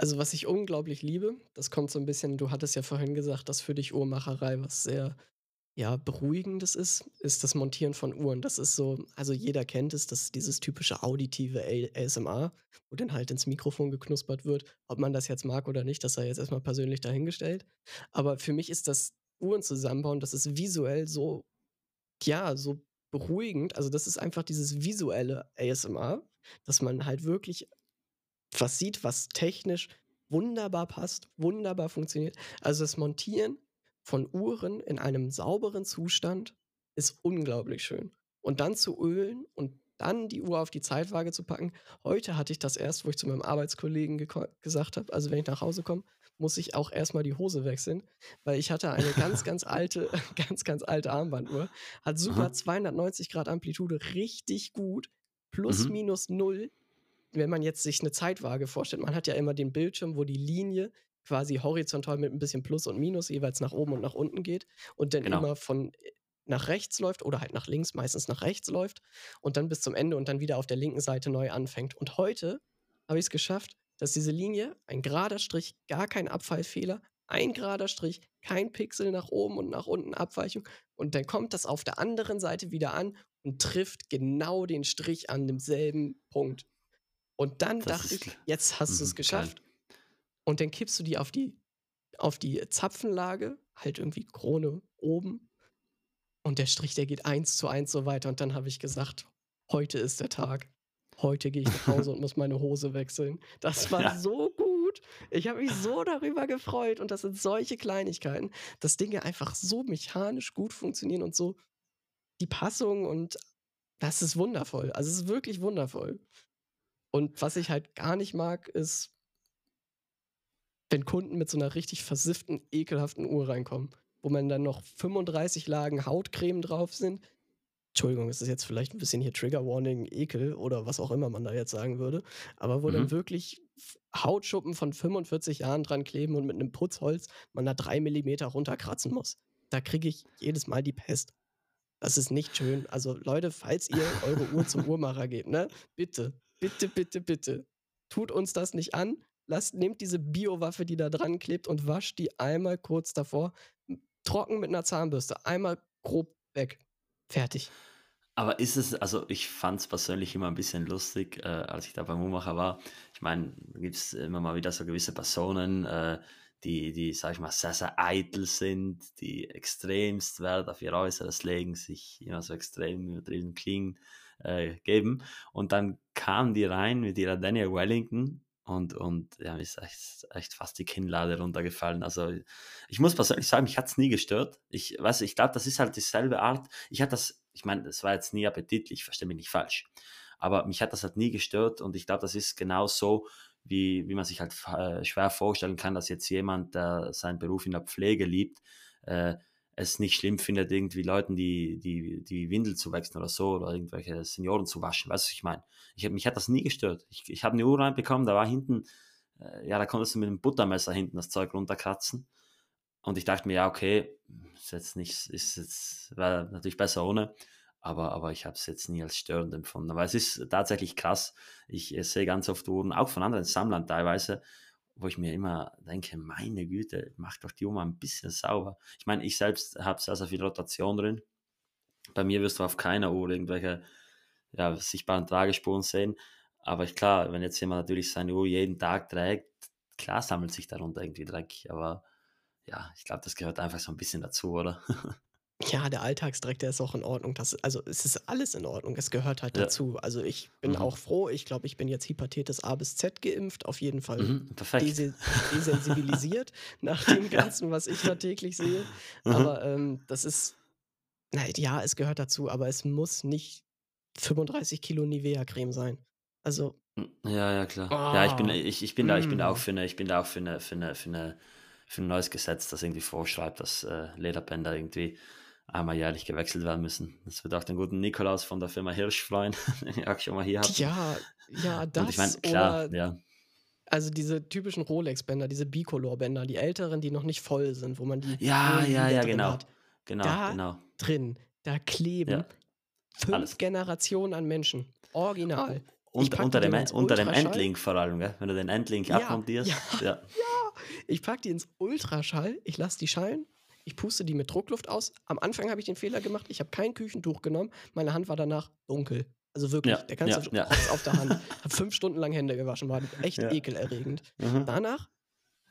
Also, was ich unglaublich liebe, das kommt so ein bisschen, du hattest ja vorhin gesagt, dass für dich Uhrmacherei was sehr ja, beruhigendes ist, ist das Montieren von Uhren. Das ist so, also jeder kennt es, das ist dieses typische auditive ASMR, wo dann halt ins Mikrofon geknuspert wird. Ob man das jetzt mag oder nicht, das sei jetzt erstmal persönlich dahingestellt. Aber für mich ist das Uhren zusammenbauen, das ist visuell so, ja, so beruhigend. Also das ist einfach dieses visuelle ASMR, dass man halt wirklich was sieht, was technisch wunderbar passt, wunderbar funktioniert. Also das Montieren von Uhren in einem sauberen Zustand ist unglaublich schön. Und dann zu ölen und dann die Uhr auf die Zeitwaage zu packen. Heute hatte ich das erst, wo ich zu meinem Arbeitskollegen gesagt habe, also wenn ich nach Hause komme, muss ich auch erstmal die Hose wechseln, weil ich hatte eine ganz, ganz alte, ganz, ganz alte Armbanduhr. Hat super Aha. 290 Grad Amplitude, richtig gut. Plus, mhm. minus null. Wenn man jetzt sich eine Zeitwaage vorstellt, man hat ja immer den Bildschirm, wo die Linie quasi horizontal mit ein bisschen Plus und Minus jeweils nach oben und nach unten geht und dann genau. immer von äh, nach rechts läuft oder halt nach links, meistens nach rechts läuft und dann bis zum Ende und dann wieder auf der linken Seite neu anfängt. Und heute habe ich es geschafft, dass diese Linie, ein gerader Strich, gar kein Abfallfehler, ein gerader Strich, kein Pixel nach oben und nach unten Abweichung. Und dann kommt das auf der anderen Seite wieder an und trifft genau den Strich an demselben Punkt. Und dann das dachte ich, jetzt hast du es mhm, geschafft. Geil. Und dann kippst du die auf die, auf die Zapfenlage, halt irgendwie Krone oben. Und der Strich, der geht eins zu eins so weiter. Und dann habe ich gesagt, heute ist der Tag. Heute gehe ich nach Hause und muss meine Hose wechseln. Das war Ja. so gut. Ich habe mich so darüber gefreut und das sind solche Kleinigkeiten, dass Dinge einfach so mechanisch gut funktionieren und so die Passung und das ist wundervoll. Also, es ist wirklich wundervoll. Und was ich halt gar nicht mag, ist wenn Kunden mit so einer richtig versifften, ekelhaften Uhr reinkommen, wo man dann noch 35 Lagen Hautcreme drauf sind. Entschuldigung, es ist jetzt vielleicht ein bisschen hier Trigger Warning, Ekel oder was auch immer man da jetzt sagen würde, aber wo dann Mhm. wirklich F Hautschuppen von 45 Jahren dran kleben und mit 'nem Putzholz man da 3 Millimeter runterkratzen muss. Da kriege ich jedes Mal die Pest. Das ist nicht schön. Also, Leute, falls ihr eure Uhr zum Uhrmacher gebt, ne, bitte, bitte, bitte, bitte, tut uns das nicht an. Lasst nehmt diese Biowaffe, die da dran klebt und wascht die einmal kurz davor trocken mit 'ner Zahnbürste, einmal grob weg. Fertig. Aber ist es also, ich fand es persönlich immer ein bisschen lustig, äh, als ich da beim Uhrmacher war. Ich meine, gibt es immer mal wieder so gewisse Personen, äh, die die, sage ich mal, sehr, sehr eitel sind, die extremst Wert auf ihr Äußeres legen, sich immer so extrem übertrieben clean, äh, geben. Und dann kamen die rein mit ihrer Daniel Wellington und und ja, mir ist echt echt fast die Kinnlade runtergefallen. Also, ich muss persönlich sagen, mich hat's nie gestört. Ich weiß ich glaube, das ist halt dieselbe Art ich hatte das ich meine, das war jetzt nie appetitlich, verstehe mich nicht falsch. Aber mich hat das halt nie gestört und ich glaube, das ist genau so, wie wie man sich halt äh, schwer vorstellen kann, dass jetzt jemand, der seinen Beruf in der Pflege liebt, äh, es nicht schlimm findet, irgendwie Leuten die die die Windel zu wechseln oder so oder irgendwelche Senioren zu waschen. Weißt du, was ich meine? Ich mich hat das nie gestört. Ich ich habe 'ne Uhr reinbekommen, da war hinten äh, ja, da konntest du mit 'nem Buttermesser hinten das Zeug runterkratzen. Und ich dachte mir: „Ja, okay, ist jetzt nicht ist jetzt wäre natürlich besser ohne.“ Aber aber ich habe es jetzt nie als störend empfunden. Aber es ist tatsächlich krass. Ich, äh, sehe ganz oft Uhren, auch von anderen Sammlern teilweise, wo ich mir immer denke: „Meine Güte, mach doch die Uhr mal 'n bisschen sauber.“ Ich meine, ich selbst habe sehr, sehr viel Rotation drin. Bei mir wirst du auf keiner Uhr irgendwelche, ja, sichtbaren Tragespuren sehen. Aber ich klar, wenn jetzt jemand natürlich seine Uhr jeden Tag trägt, klar sammelt sich darunter irgendwie Dreck. Aber ja, ich glaube, das gehört einfach so ein bisschen dazu, oder? Ja, der Alltagsdreck, der ist auch in Ordnung. Das also, es ist alles in Ordnung. Es gehört halt Ja. dazu. Also, ich bin Mhm. auch froh. Ich glaube, ich bin jetzt Hepatitis A bis Z geimpft, auf jeden Fall Mhm, dese desensibilisiert nach dem Ja. Ganzen, was ich da täglich sehe. Mhm. Aber, ähm, das ist na ja, es gehört dazu, aber es muss nicht 35 Kilo Nivea-Creme sein. Also Hm, ja, ja, klar. Ja, ich bin Oh, ich ich bin da ich bin da auch mm. für 'ne ich bin da auch für 'ne für 'ne für 'ne für 'n neues Gesetz, das irgendwie vorschreibt, dass, äh, Lederbänder irgendwie einmal jährlich gewechselt werden müssen. Das wird auch den guten Nikolaus von der Firma Hirsch freuen, den auch schon mal hier hatten. Ja, ja, Und ich meine, das klar, ja. also, diese typischen Rolex-Bänder, diese Bicolor-Bänder, die älteren, die noch nicht voll sind, wo man die Ja, ja, Uhrliege ja, drin genau. hat. Genau, Da genau. drin, da kleben Ja, 5 alles. Generationen an Menschen. Original. Ich Unter packe unter dem unter dem. Endlink vor allem, gell? Wenn du den Endlink Ja, abmontierst, ja, ja. ja. Ich packe die ins Ultraschall, ich lasse die schallen, ich puste die mit Druckluft aus. Am Anfang habe ich den Fehler gemacht, ich habe kein Küchentuch genommen, meine Hand war danach dunkel. Also wirklich, Ja, der ganze ja, ja. Auf der Hand. Habe 5 Stunden lang Hände gewaschen, war echt Ja. ekelerregend. Mhm. Danach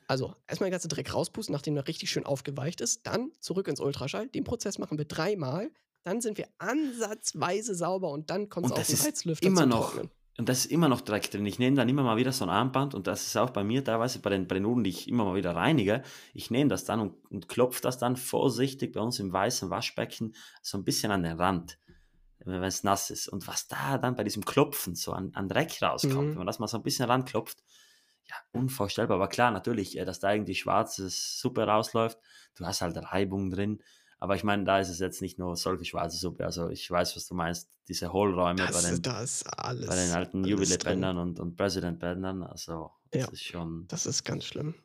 also, erst mal den ganzen Dreck rauspusten, nachdem der richtig schön aufgeweicht ist, dann zurück ins Ultraschall. Den Prozess machen wir dreimal, dann sind wir ansatzweise sauber und dann kommt's Und auf den Heizlüfter immer zum noch Trocknen. Und das ist immer noch Dreck drin. Ich nehme dann immer mal wieder so 'n Armband und das ist auch bei mir teilweise bei den bei den Uhren, die ich immer mal wieder reinige. Ich nehme das dann und und klopfe das dann vorsichtig bei uns im weißen Waschbecken so 'n bisschen an den Rand, wenn wenn's nass ist. Und was da dann bei diesem Klopfen so an an Dreck rauskommt, wenn Mhm. man das mal so 'n bisschen ranklopft, ja, unvorstellbar. Aber klar, natürlich, äh, dass da irgendwie schwarze Suppe rausläuft. Du hast halt Reibung drin. Aber ich meine, da ist es jetzt nicht nur solche schwarze Suppe. Also, ich weiß, was du meinst. Diese Hohlräume bei den ist bei den alles alten alles. Jubilee-Bändern und und President-Bändern. Also, das Ja, ist schon das ist ganz schlimm.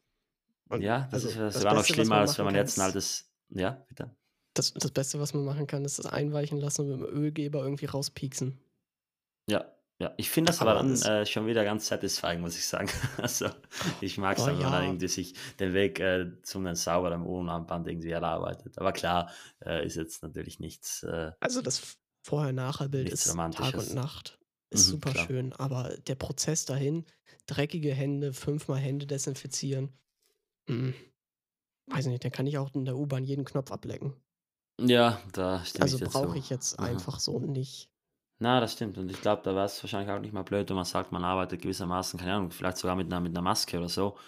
Und Ja, das also, ist das das noch Beste, was schlimmer, als wenn man kann, jetzt 'n ist altes ja, bitte? das das Beste, was man machen kann, ist das einweichen lassen und mit dem Ölgeber irgendwie rauspieksen. Ja, ja. Ich finde das aber Aber dann, äh, schon wieder ganz satisfying, muss ich sagen. Also, ich mag's Oh dann, wenn man ja. irgendwie sich den Weg, äh, zu 'nem sauberen Uhrenarmband irgendwie erarbeitet. Aber klar, äh, ist jetzt natürlich nichts, äh Also, das Vorher-Nachher-Bild ist Tag und. Nacht. Ist Mhm, klar. superschön, aber der Prozess dahin, dreckige Hände, fünfmal Hände desinfizieren, hm, weiß nicht, da kann ich auch in der U-Bahn jeden Knopf ablecken. Ja, da stimme ich Also, brauche ich jetzt Aha. einfach so nicht. Na, das stimmt. Und ich glaube, da wäre es wahrscheinlich auch nicht mal blöd, wenn man sagt, man arbeitet gewissermaßen, keine Ahnung, vielleicht sogar mit einer, mit einer Maske oder so.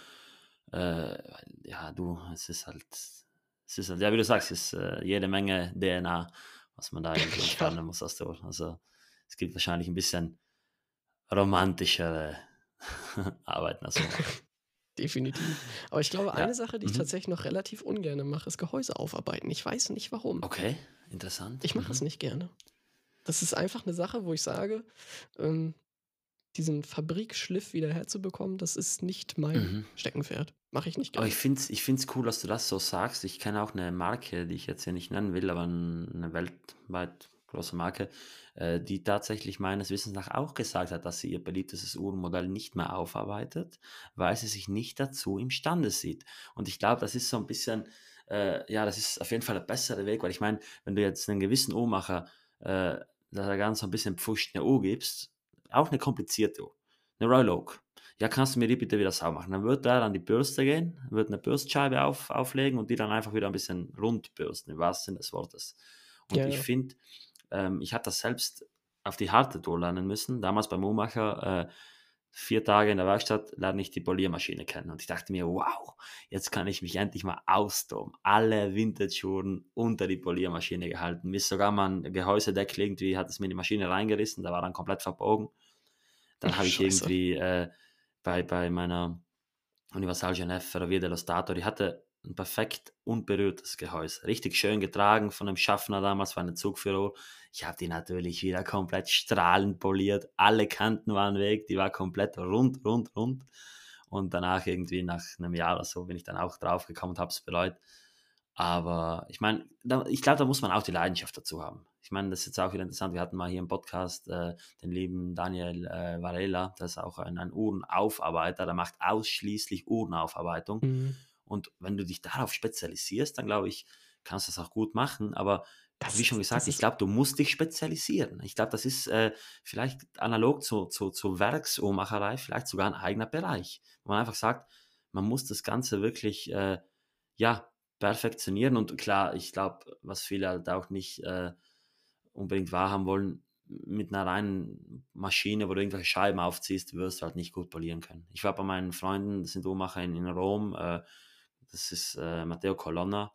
Äh, ja, du, es ist halt, es ist halt, ja, wie du sagst, es ist äh, jede Menge DNA, was man da irgendwie entfernen muss aus der Also es gibt wahrscheinlich ein bisschen romantischere Arbeiten als so. Definitiv. Aber ich glaube, Ja. eine Sache, die ich Mhm. tatsächlich noch relativ ungern mache, ist Gehäuse aufarbeiten. Ich weiß nicht warum. Okay, interessant. Ich mache es Mhm. nicht gerne. Das ist einfach eine Sache, wo ich sage, ähm, diesen Fabrikschliff wieder herzubekommen, das ist nicht mein Mhm. Steckenpferd. Mache ich nicht Aber gerne. ich finde es ich find's cool, dass du das so sagst. Ich kenne auch eine Marke, die ich jetzt hier nicht nennen will, aber eine weltweit große Marke, äh, die tatsächlich meines Wissens nach auch gesagt hat, dass sie ihr beliebtestes Uhrenmodell nicht mehr aufarbeitet, weil sie sich nicht dazu imstande sieht. Und ich glaube, das ist so ein bisschen, äh, ja, das ist auf jeden Fall der bessere Weg, weil ich meine, wenn du jetzt einen gewissen Uhrmacher, äh, dass er ganz so ein bisschen pfuscht eine Uhr gibst, auch eine komplizierte eine Royal Oak, ja, kannst du mir die bitte wieder sauber machen? Dann wird er an die Bürste gehen, wird eine Bürstscheibe auf, auflegen und die dann einfach wieder ein bisschen rund bürsten, im wahrsten Sinne des Wortes. Und Ja, ich ja. finde, ähm, ich habe das selbst auf die harte Tour lernen müssen. Damals beim Uhrmacher, äh, vier Tage in der Werkstatt, lerne ich die Poliermaschine kennen. Und ich dachte mir, wow, jetzt kann ich mich endlich mal austoben. Alle Vintage-Uhren unter die Poliermaschine gehalten. Mir ist sogar mal ein Gehäusedeckel irgendwie, hat es mir in die Maschine reingerissen, da war dann komplett verbogen. Dann habe ich irgendwie äh, bei, bei meiner Universal Genève Ferrovia dello Stato, die hatte ein perfekt unberührtes Gehäuse. Richtig schön getragen von einem Schaffner damals, war eine Zugführer. Ich habe die natürlich wieder komplett strahlend poliert. Alle Kanten waren weg, die war komplett rund, rund, rund. Und danach irgendwie nach einem Jahr oder so bin ich dann auch drauf gekommen und habe es bereut. Aber ich meine, ich glaube, da muss man auch die Leidenschaft dazu haben. Ich meine, das ist jetzt auch wieder interessant. Wir hatten mal hier im Podcast äh, den lieben Daniel äh, Varela, das ist auch ein, ein Uhrenaufarbeiter, der macht ausschließlich Uhrenaufarbeitung. Mhm. Und wenn du dich darauf spezialisierst, dann glaube ich, kannst du das auch gut machen. Aber Das wie schon gesagt, ich glaube, du musst dich spezialisieren. Ich glaube, das ist äh, vielleicht analog zu, zu, zu Werksuhrmacherei, vielleicht sogar ein eigener Bereich. Wo man einfach sagt, man muss das Ganze wirklich äh, ja, perfektionieren. Und klar, ich glaube, was viele halt auch nicht äh, unbedingt wahrhaben wollen, mit einer reinen Maschine, wo du irgendwelche Scheiben aufziehst, wirst du halt nicht gut polieren können. Ich war bei meinen Freunden, das sind Uhrmacher in, in Rom, äh, das ist äh, Matteo Colonna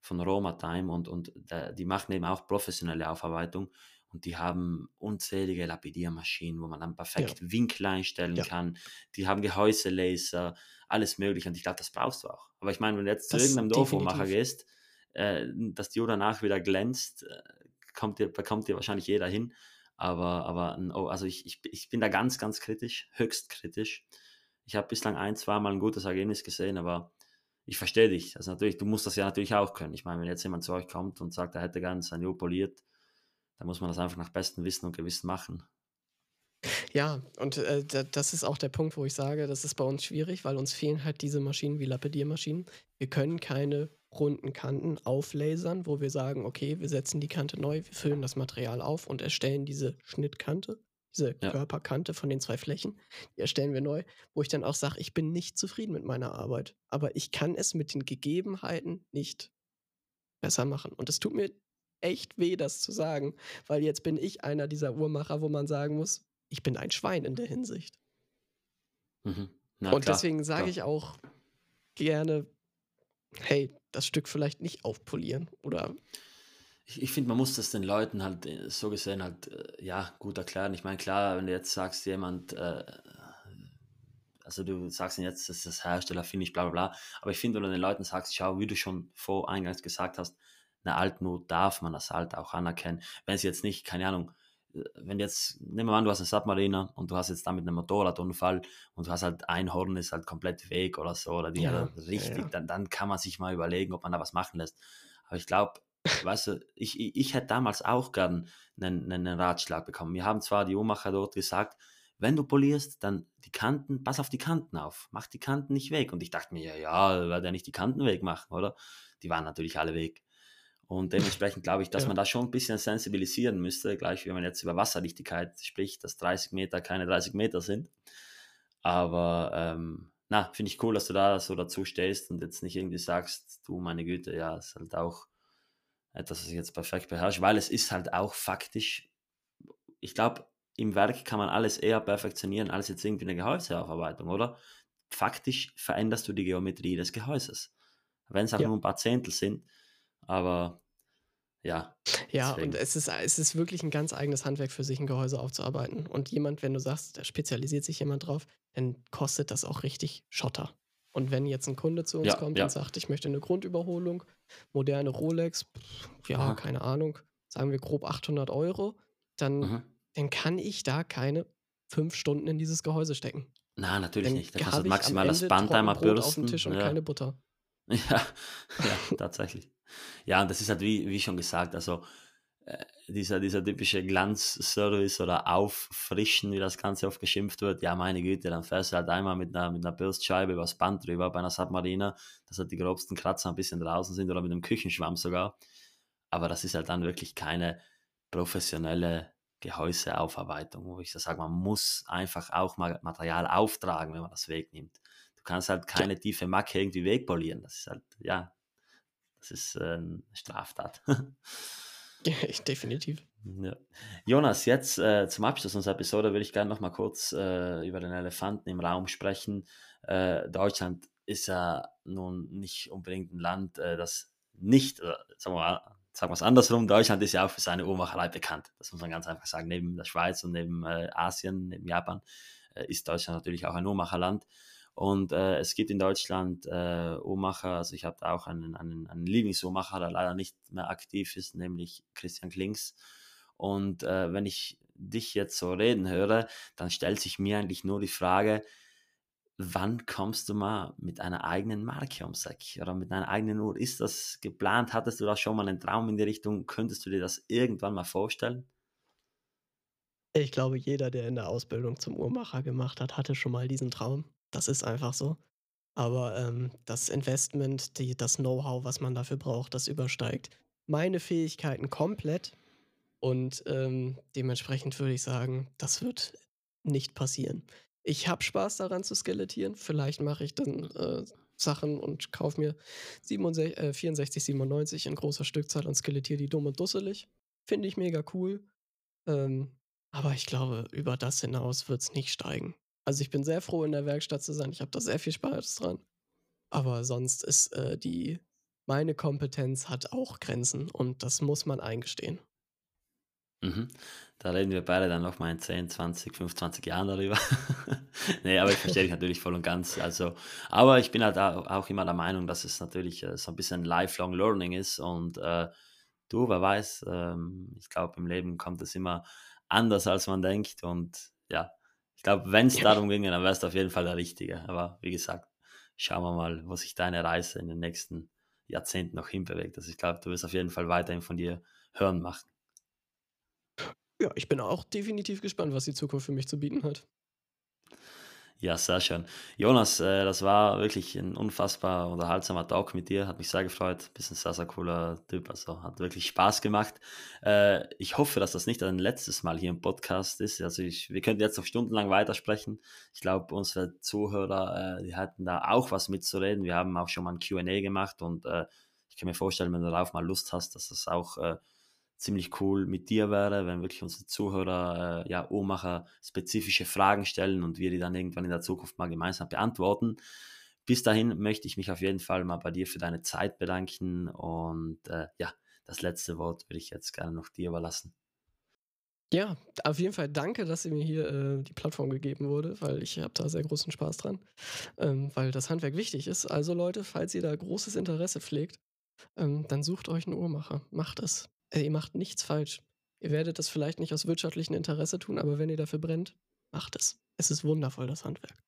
von Roma Time und, und der, die machen eben auch professionelle Aufarbeitung und die haben unzählige Lapidiermaschinen, wo man dann perfekt Winkel einstellen Ja. kann. Die haben Gehäuselaser, alles mögliche und ich glaube, das brauchst du auch. Aber ich meine, wenn du jetzt zu Das irgendeinem Dorfuhrmacher definitiv. gehst, äh, dass die Uhr danach wieder glänzt, äh, kommt dir, bekommt dir wahrscheinlich jeder hin. Aber, aber oh, also ich, ich, ich bin da ganz, ganz kritisch, höchst kritisch. Ich habe bislang ein, zweimal ein gutes Ergebnis gesehen, aber ich verstehe dich. Also natürlich, du musst das ja natürlich auch können. Ich meine, wenn jetzt jemand zu euch kommt und sagt, er hätte gern sein Uhr poliert, dann muss man das einfach nach bestem Wissen und Gewissen machen. Ja, und äh, da, das ist auch der Punkt, wo ich sage, das ist bei uns schwierig, weil uns fehlen halt diese Maschinen wie Lapidiermaschinen. Wir können keine runden Kanten auflasern, wo wir sagen, okay, wir setzen die Kante neu, wir füllen das Material auf und erstellen diese Schnittkante, diese Ja. Körperkante von den zwei Flächen, die erstellen wir neu, wo ich dann auch sage, ich bin nicht zufrieden mit meiner Arbeit, aber ich kann es mit den Gegebenheiten nicht besser machen. Und es tut mir echt weh, das zu sagen, weil jetzt bin ich einer dieser Uhrmacher, wo man sagen muss, ich bin ein Schwein in der Hinsicht. Mhm. Na, und klar, deswegen sage ich auch gerne, hey, das Stück vielleicht nicht aufpolieren oder Ich, ich finde, man muss das den Leuten halt äh, so gesehen halt, äh, ja, gut erklären. Ich meine, klar, wenn du jetzt sagst, jemand, äh, also du sagst ihnen jetzt, das ist das Hersteller, finde ich, bla bla bla. Aber ich finde, wenn du den Leuten sagst, schau, wie du schon vor eingangs gesagt hast, eine Altnot darf man das halt auch anerkennen. Wenn es jetzt nicht, keine Ahnung, äh, wenn jetzt, nehmen wir an, du hast einen Submariner und du hast jetzt damit einen Motorradunfall und du hast halt ein Horn ist halt komplett weg oder so, oder die Ja, richtig, ja, ja. Dann, dann kann man sich mal überlegen, ob man da was machen lässt. Aber ich glaube, weißt du, ich, ich, ich hätte damals auch gern einen, einen Ratschlag bekommen. Wir haben zwar die Uhrmacher dort gesagt, wenn du polierst, dann die Kanten, pass auf die Kanten auf, mach die Kanten nicht weg. Und ich dachte mir, ja, ja, werde ja nicht die Kanten wegmachen, oder? Die waren natürlich alle weg. Und dementsprechend glaube ich, dass Ja. man da schon ein bisschen sensibilisieren müsste, gleich wie man jetzt über Wasserdichtigkeit spricht, dass 30 Meter keine 30 Meter sind. Aber ähm, na, finde ich cool, dass du da so dazu stehst und jetzt nicht irgendwie sagst, du meine Güte, ja, ist halt auch etwas, was ich jetzt perfekt beherrsche, weil es ist halt auch faktisch ich glaube, im Werk kann man alles eher perfektionieren als jetzt irgendwie eine Gehäuseaufarbeitung, oder? Faktisch veränderst du die Geometrie des Gehäuses. Wenn es auch Ja. nur ein paar Zehntel sind, aber ja, Ja, deswegen. und es ist, es ist wirklich ein ganz eigenes Handwerk für sich, ein Gehäuse aufzuarbeiten. Und jemand, wenn du sagst, da spezialisiert sich jemand drauf, dann kostet das auch richtig Schotter. Und wenn jetzt ein Kunde zu uns Ja, kommt ja. und sagt, ich möchte eine Grundüberholung, moderne Rolex, ja, Aha. keine Ahnung, sagen wir grob 800 Euro, dann, dann kann ich da keine fünf Stunden in dieses Gehäuse stecken. Nein, natürlich Dann nicht. Da kannst du maximal das Band einmal Trockenbrot auf dem bürsten. Tisch und Ja. keine Butter. Ja, ja, tatsächlich. Ja, und das ist halt wie, wie schon gesagt, also dieser, dieser typische Glanzservice oder Auffrischen, wie das Ganze oft geschimpft wird. Ja, meine Güte, dann fährst du halt einmal mit einer, mit einer Bürstscheibe übers Band drüber bei einer Submariner, dass halt die grobsten Kratzer ein bisschen draußen sind oder mit einem Küchenschwamm sogar. Aber das ist halt dann wirklich keine professionelle Gehäuseaufarbeitung, wo ich so sage, man muss einfach auch mal Material auftragen, wenn man das wegnimmt. Du kannst halt Ja. keine tiefe Macke irgendwie wegpolieren. Das ist halt, ja, das ist äh, eine Straftat. Definitiv. ja. Jonas, jetzt äh, zum Abschluss unserer Episode würde ich gerne noch mal kurz äh, über den Elefanten im Raum sprechen. Äh, Deutschland ist ja nun nicht unbedingt ein Land, äh, das nicht, oder sagen wir mal, sagen wir es andersrum, Deutschland ist ja auch für seine Uhrmacherei bekannt. Das muss man ganz einfach sagen. Neben der Schweiz und neben äh, Asien, neben Japan, äh, ist Deutschland natürlich auch ein Uhrmacherland. Und äh, es gibt in Deutschland äh, Uhrmacher, also ich habe auch einen, einen, einen Lieblingsuhrmacher, der leider nicht mehr aktiv ist, nämlich Christian Klings. Und äh, wenn ich dich jetzt so reden höre, dann stellt sich mir eigentlich nur die Frage, wann kommst du mal mit einer eigenen Marke ums Eck oder mit einer eigenen Uhr? Ist das geplant? Hattest du da schon mal einen Traum in die Richtung? Könntest du dir das irgendwann mal vorstellen? Ich glaube, jeder, der in der Ausbildung zum Uhrmacher gemacht hat, hatte schon mal diesen Traum. Das ist einfach so. Aber ähm, das Investment, die, das Know-how, was man dafür braucht, das übersteigt meine Fähigkeiten komplett. Und ähm, dementsprechend würde ich sagen, das wird nicht passieren. Ich habe Spaß daran zu skelettieren. Vielleicht mache ich dann äh, Sachen und kaufe mir 67, äh, 64,97 in großer Stückzahl und skelettiere die dumm und dusselig. Finde ich mega cool. Ähm, aber ich glaube, über das hinaus wird es nicht steigen. Also ich bin sehr froh, in der Werkstatt zu sein. Ich habe da sehr viel Spaß dran. Aber sonst ist äh, die, meine Kompetenz hat auch Grenzen und das muss man eingestehen. Mhm. Da reden wir beide dann noch mal in 10, 20, 25 Jahren darüber. nee, aber ich verstehe dich natürlich voll und ganz. Also, aber ich bin halt au- auch immer der Meinung, dass es natürlich äh, so ein bisschen lifelong learning ist. Und äh, du, wer weiß, ähm, ich glaube, im Leben kommt es immer anders, als man denkt. Und ja, ich glaube, wenn es darum ginge, dann wärst du auf jeden Fall der Richtige. Aber wie gesagt, schauen wir mal, wo sich deine Reise in den nächsten Jahrzehnten noch hinbewegt. Also ich glaube, du wirst auf jeden Fall weiterhin von dir hören machen. Ja, ich bin auch definitiv gespannt, was die Zukunft für mich zu bieten hat. Ja, sehr schön. Jonas, äh, das war wirklich ein unfassbar unterhaltsamer Talk mit dir. Hat mich sehr gefreut. Bist ein sehr, sehr cooler Typ. Also hat wirklich Spaß gemacht. Äh, ich hoffe, dass das nicht ein letztes Mal hier im Podcast ist. Also ich, wir könnten jetzt noch stundenlang weitersprechen. Ich glaube, unsere Zuhörer, äh, die hatten da auch was mitzureden. Wir haben auch schon mal ein Q&A gemacht und ich kann mir vorstellen, wenn du darauf mal Lust hast, dass das auch ziemlich cool mit dir wäre, wenn wirklich unsere Zuhörer, äh, ja, Uhrmacher spezifische Fragen stellen und wir die dann irgendwann in der Zukunft mal gemeinsam beantworten. Bis dahin möchte ich mich auf jeden Fall mal bei dir für deine Zeit bedanken und äh, ja, das letzte Wort würde ich jetzt gerne noch dir überlassen. Ja, auf jeden Fall danke, dass ihr mir hier äh, die Plattform gegeben wurde, weil ich habe da sehr großen Spaß dran, ähm, weil das Handwerk wichtig ist. Also Leute, falls ihr da großes Interesse pflegt, ähm, dann sucht euch einen Uhrmacher. Macht es. Also ihr macht nichts falsch. Ihr werdet das vielleicht nicht aus wirtschaftlichem Interesse tun, aber wenn ihr dafür brennt, macht es. Es ist wundervoll, das Handwerk.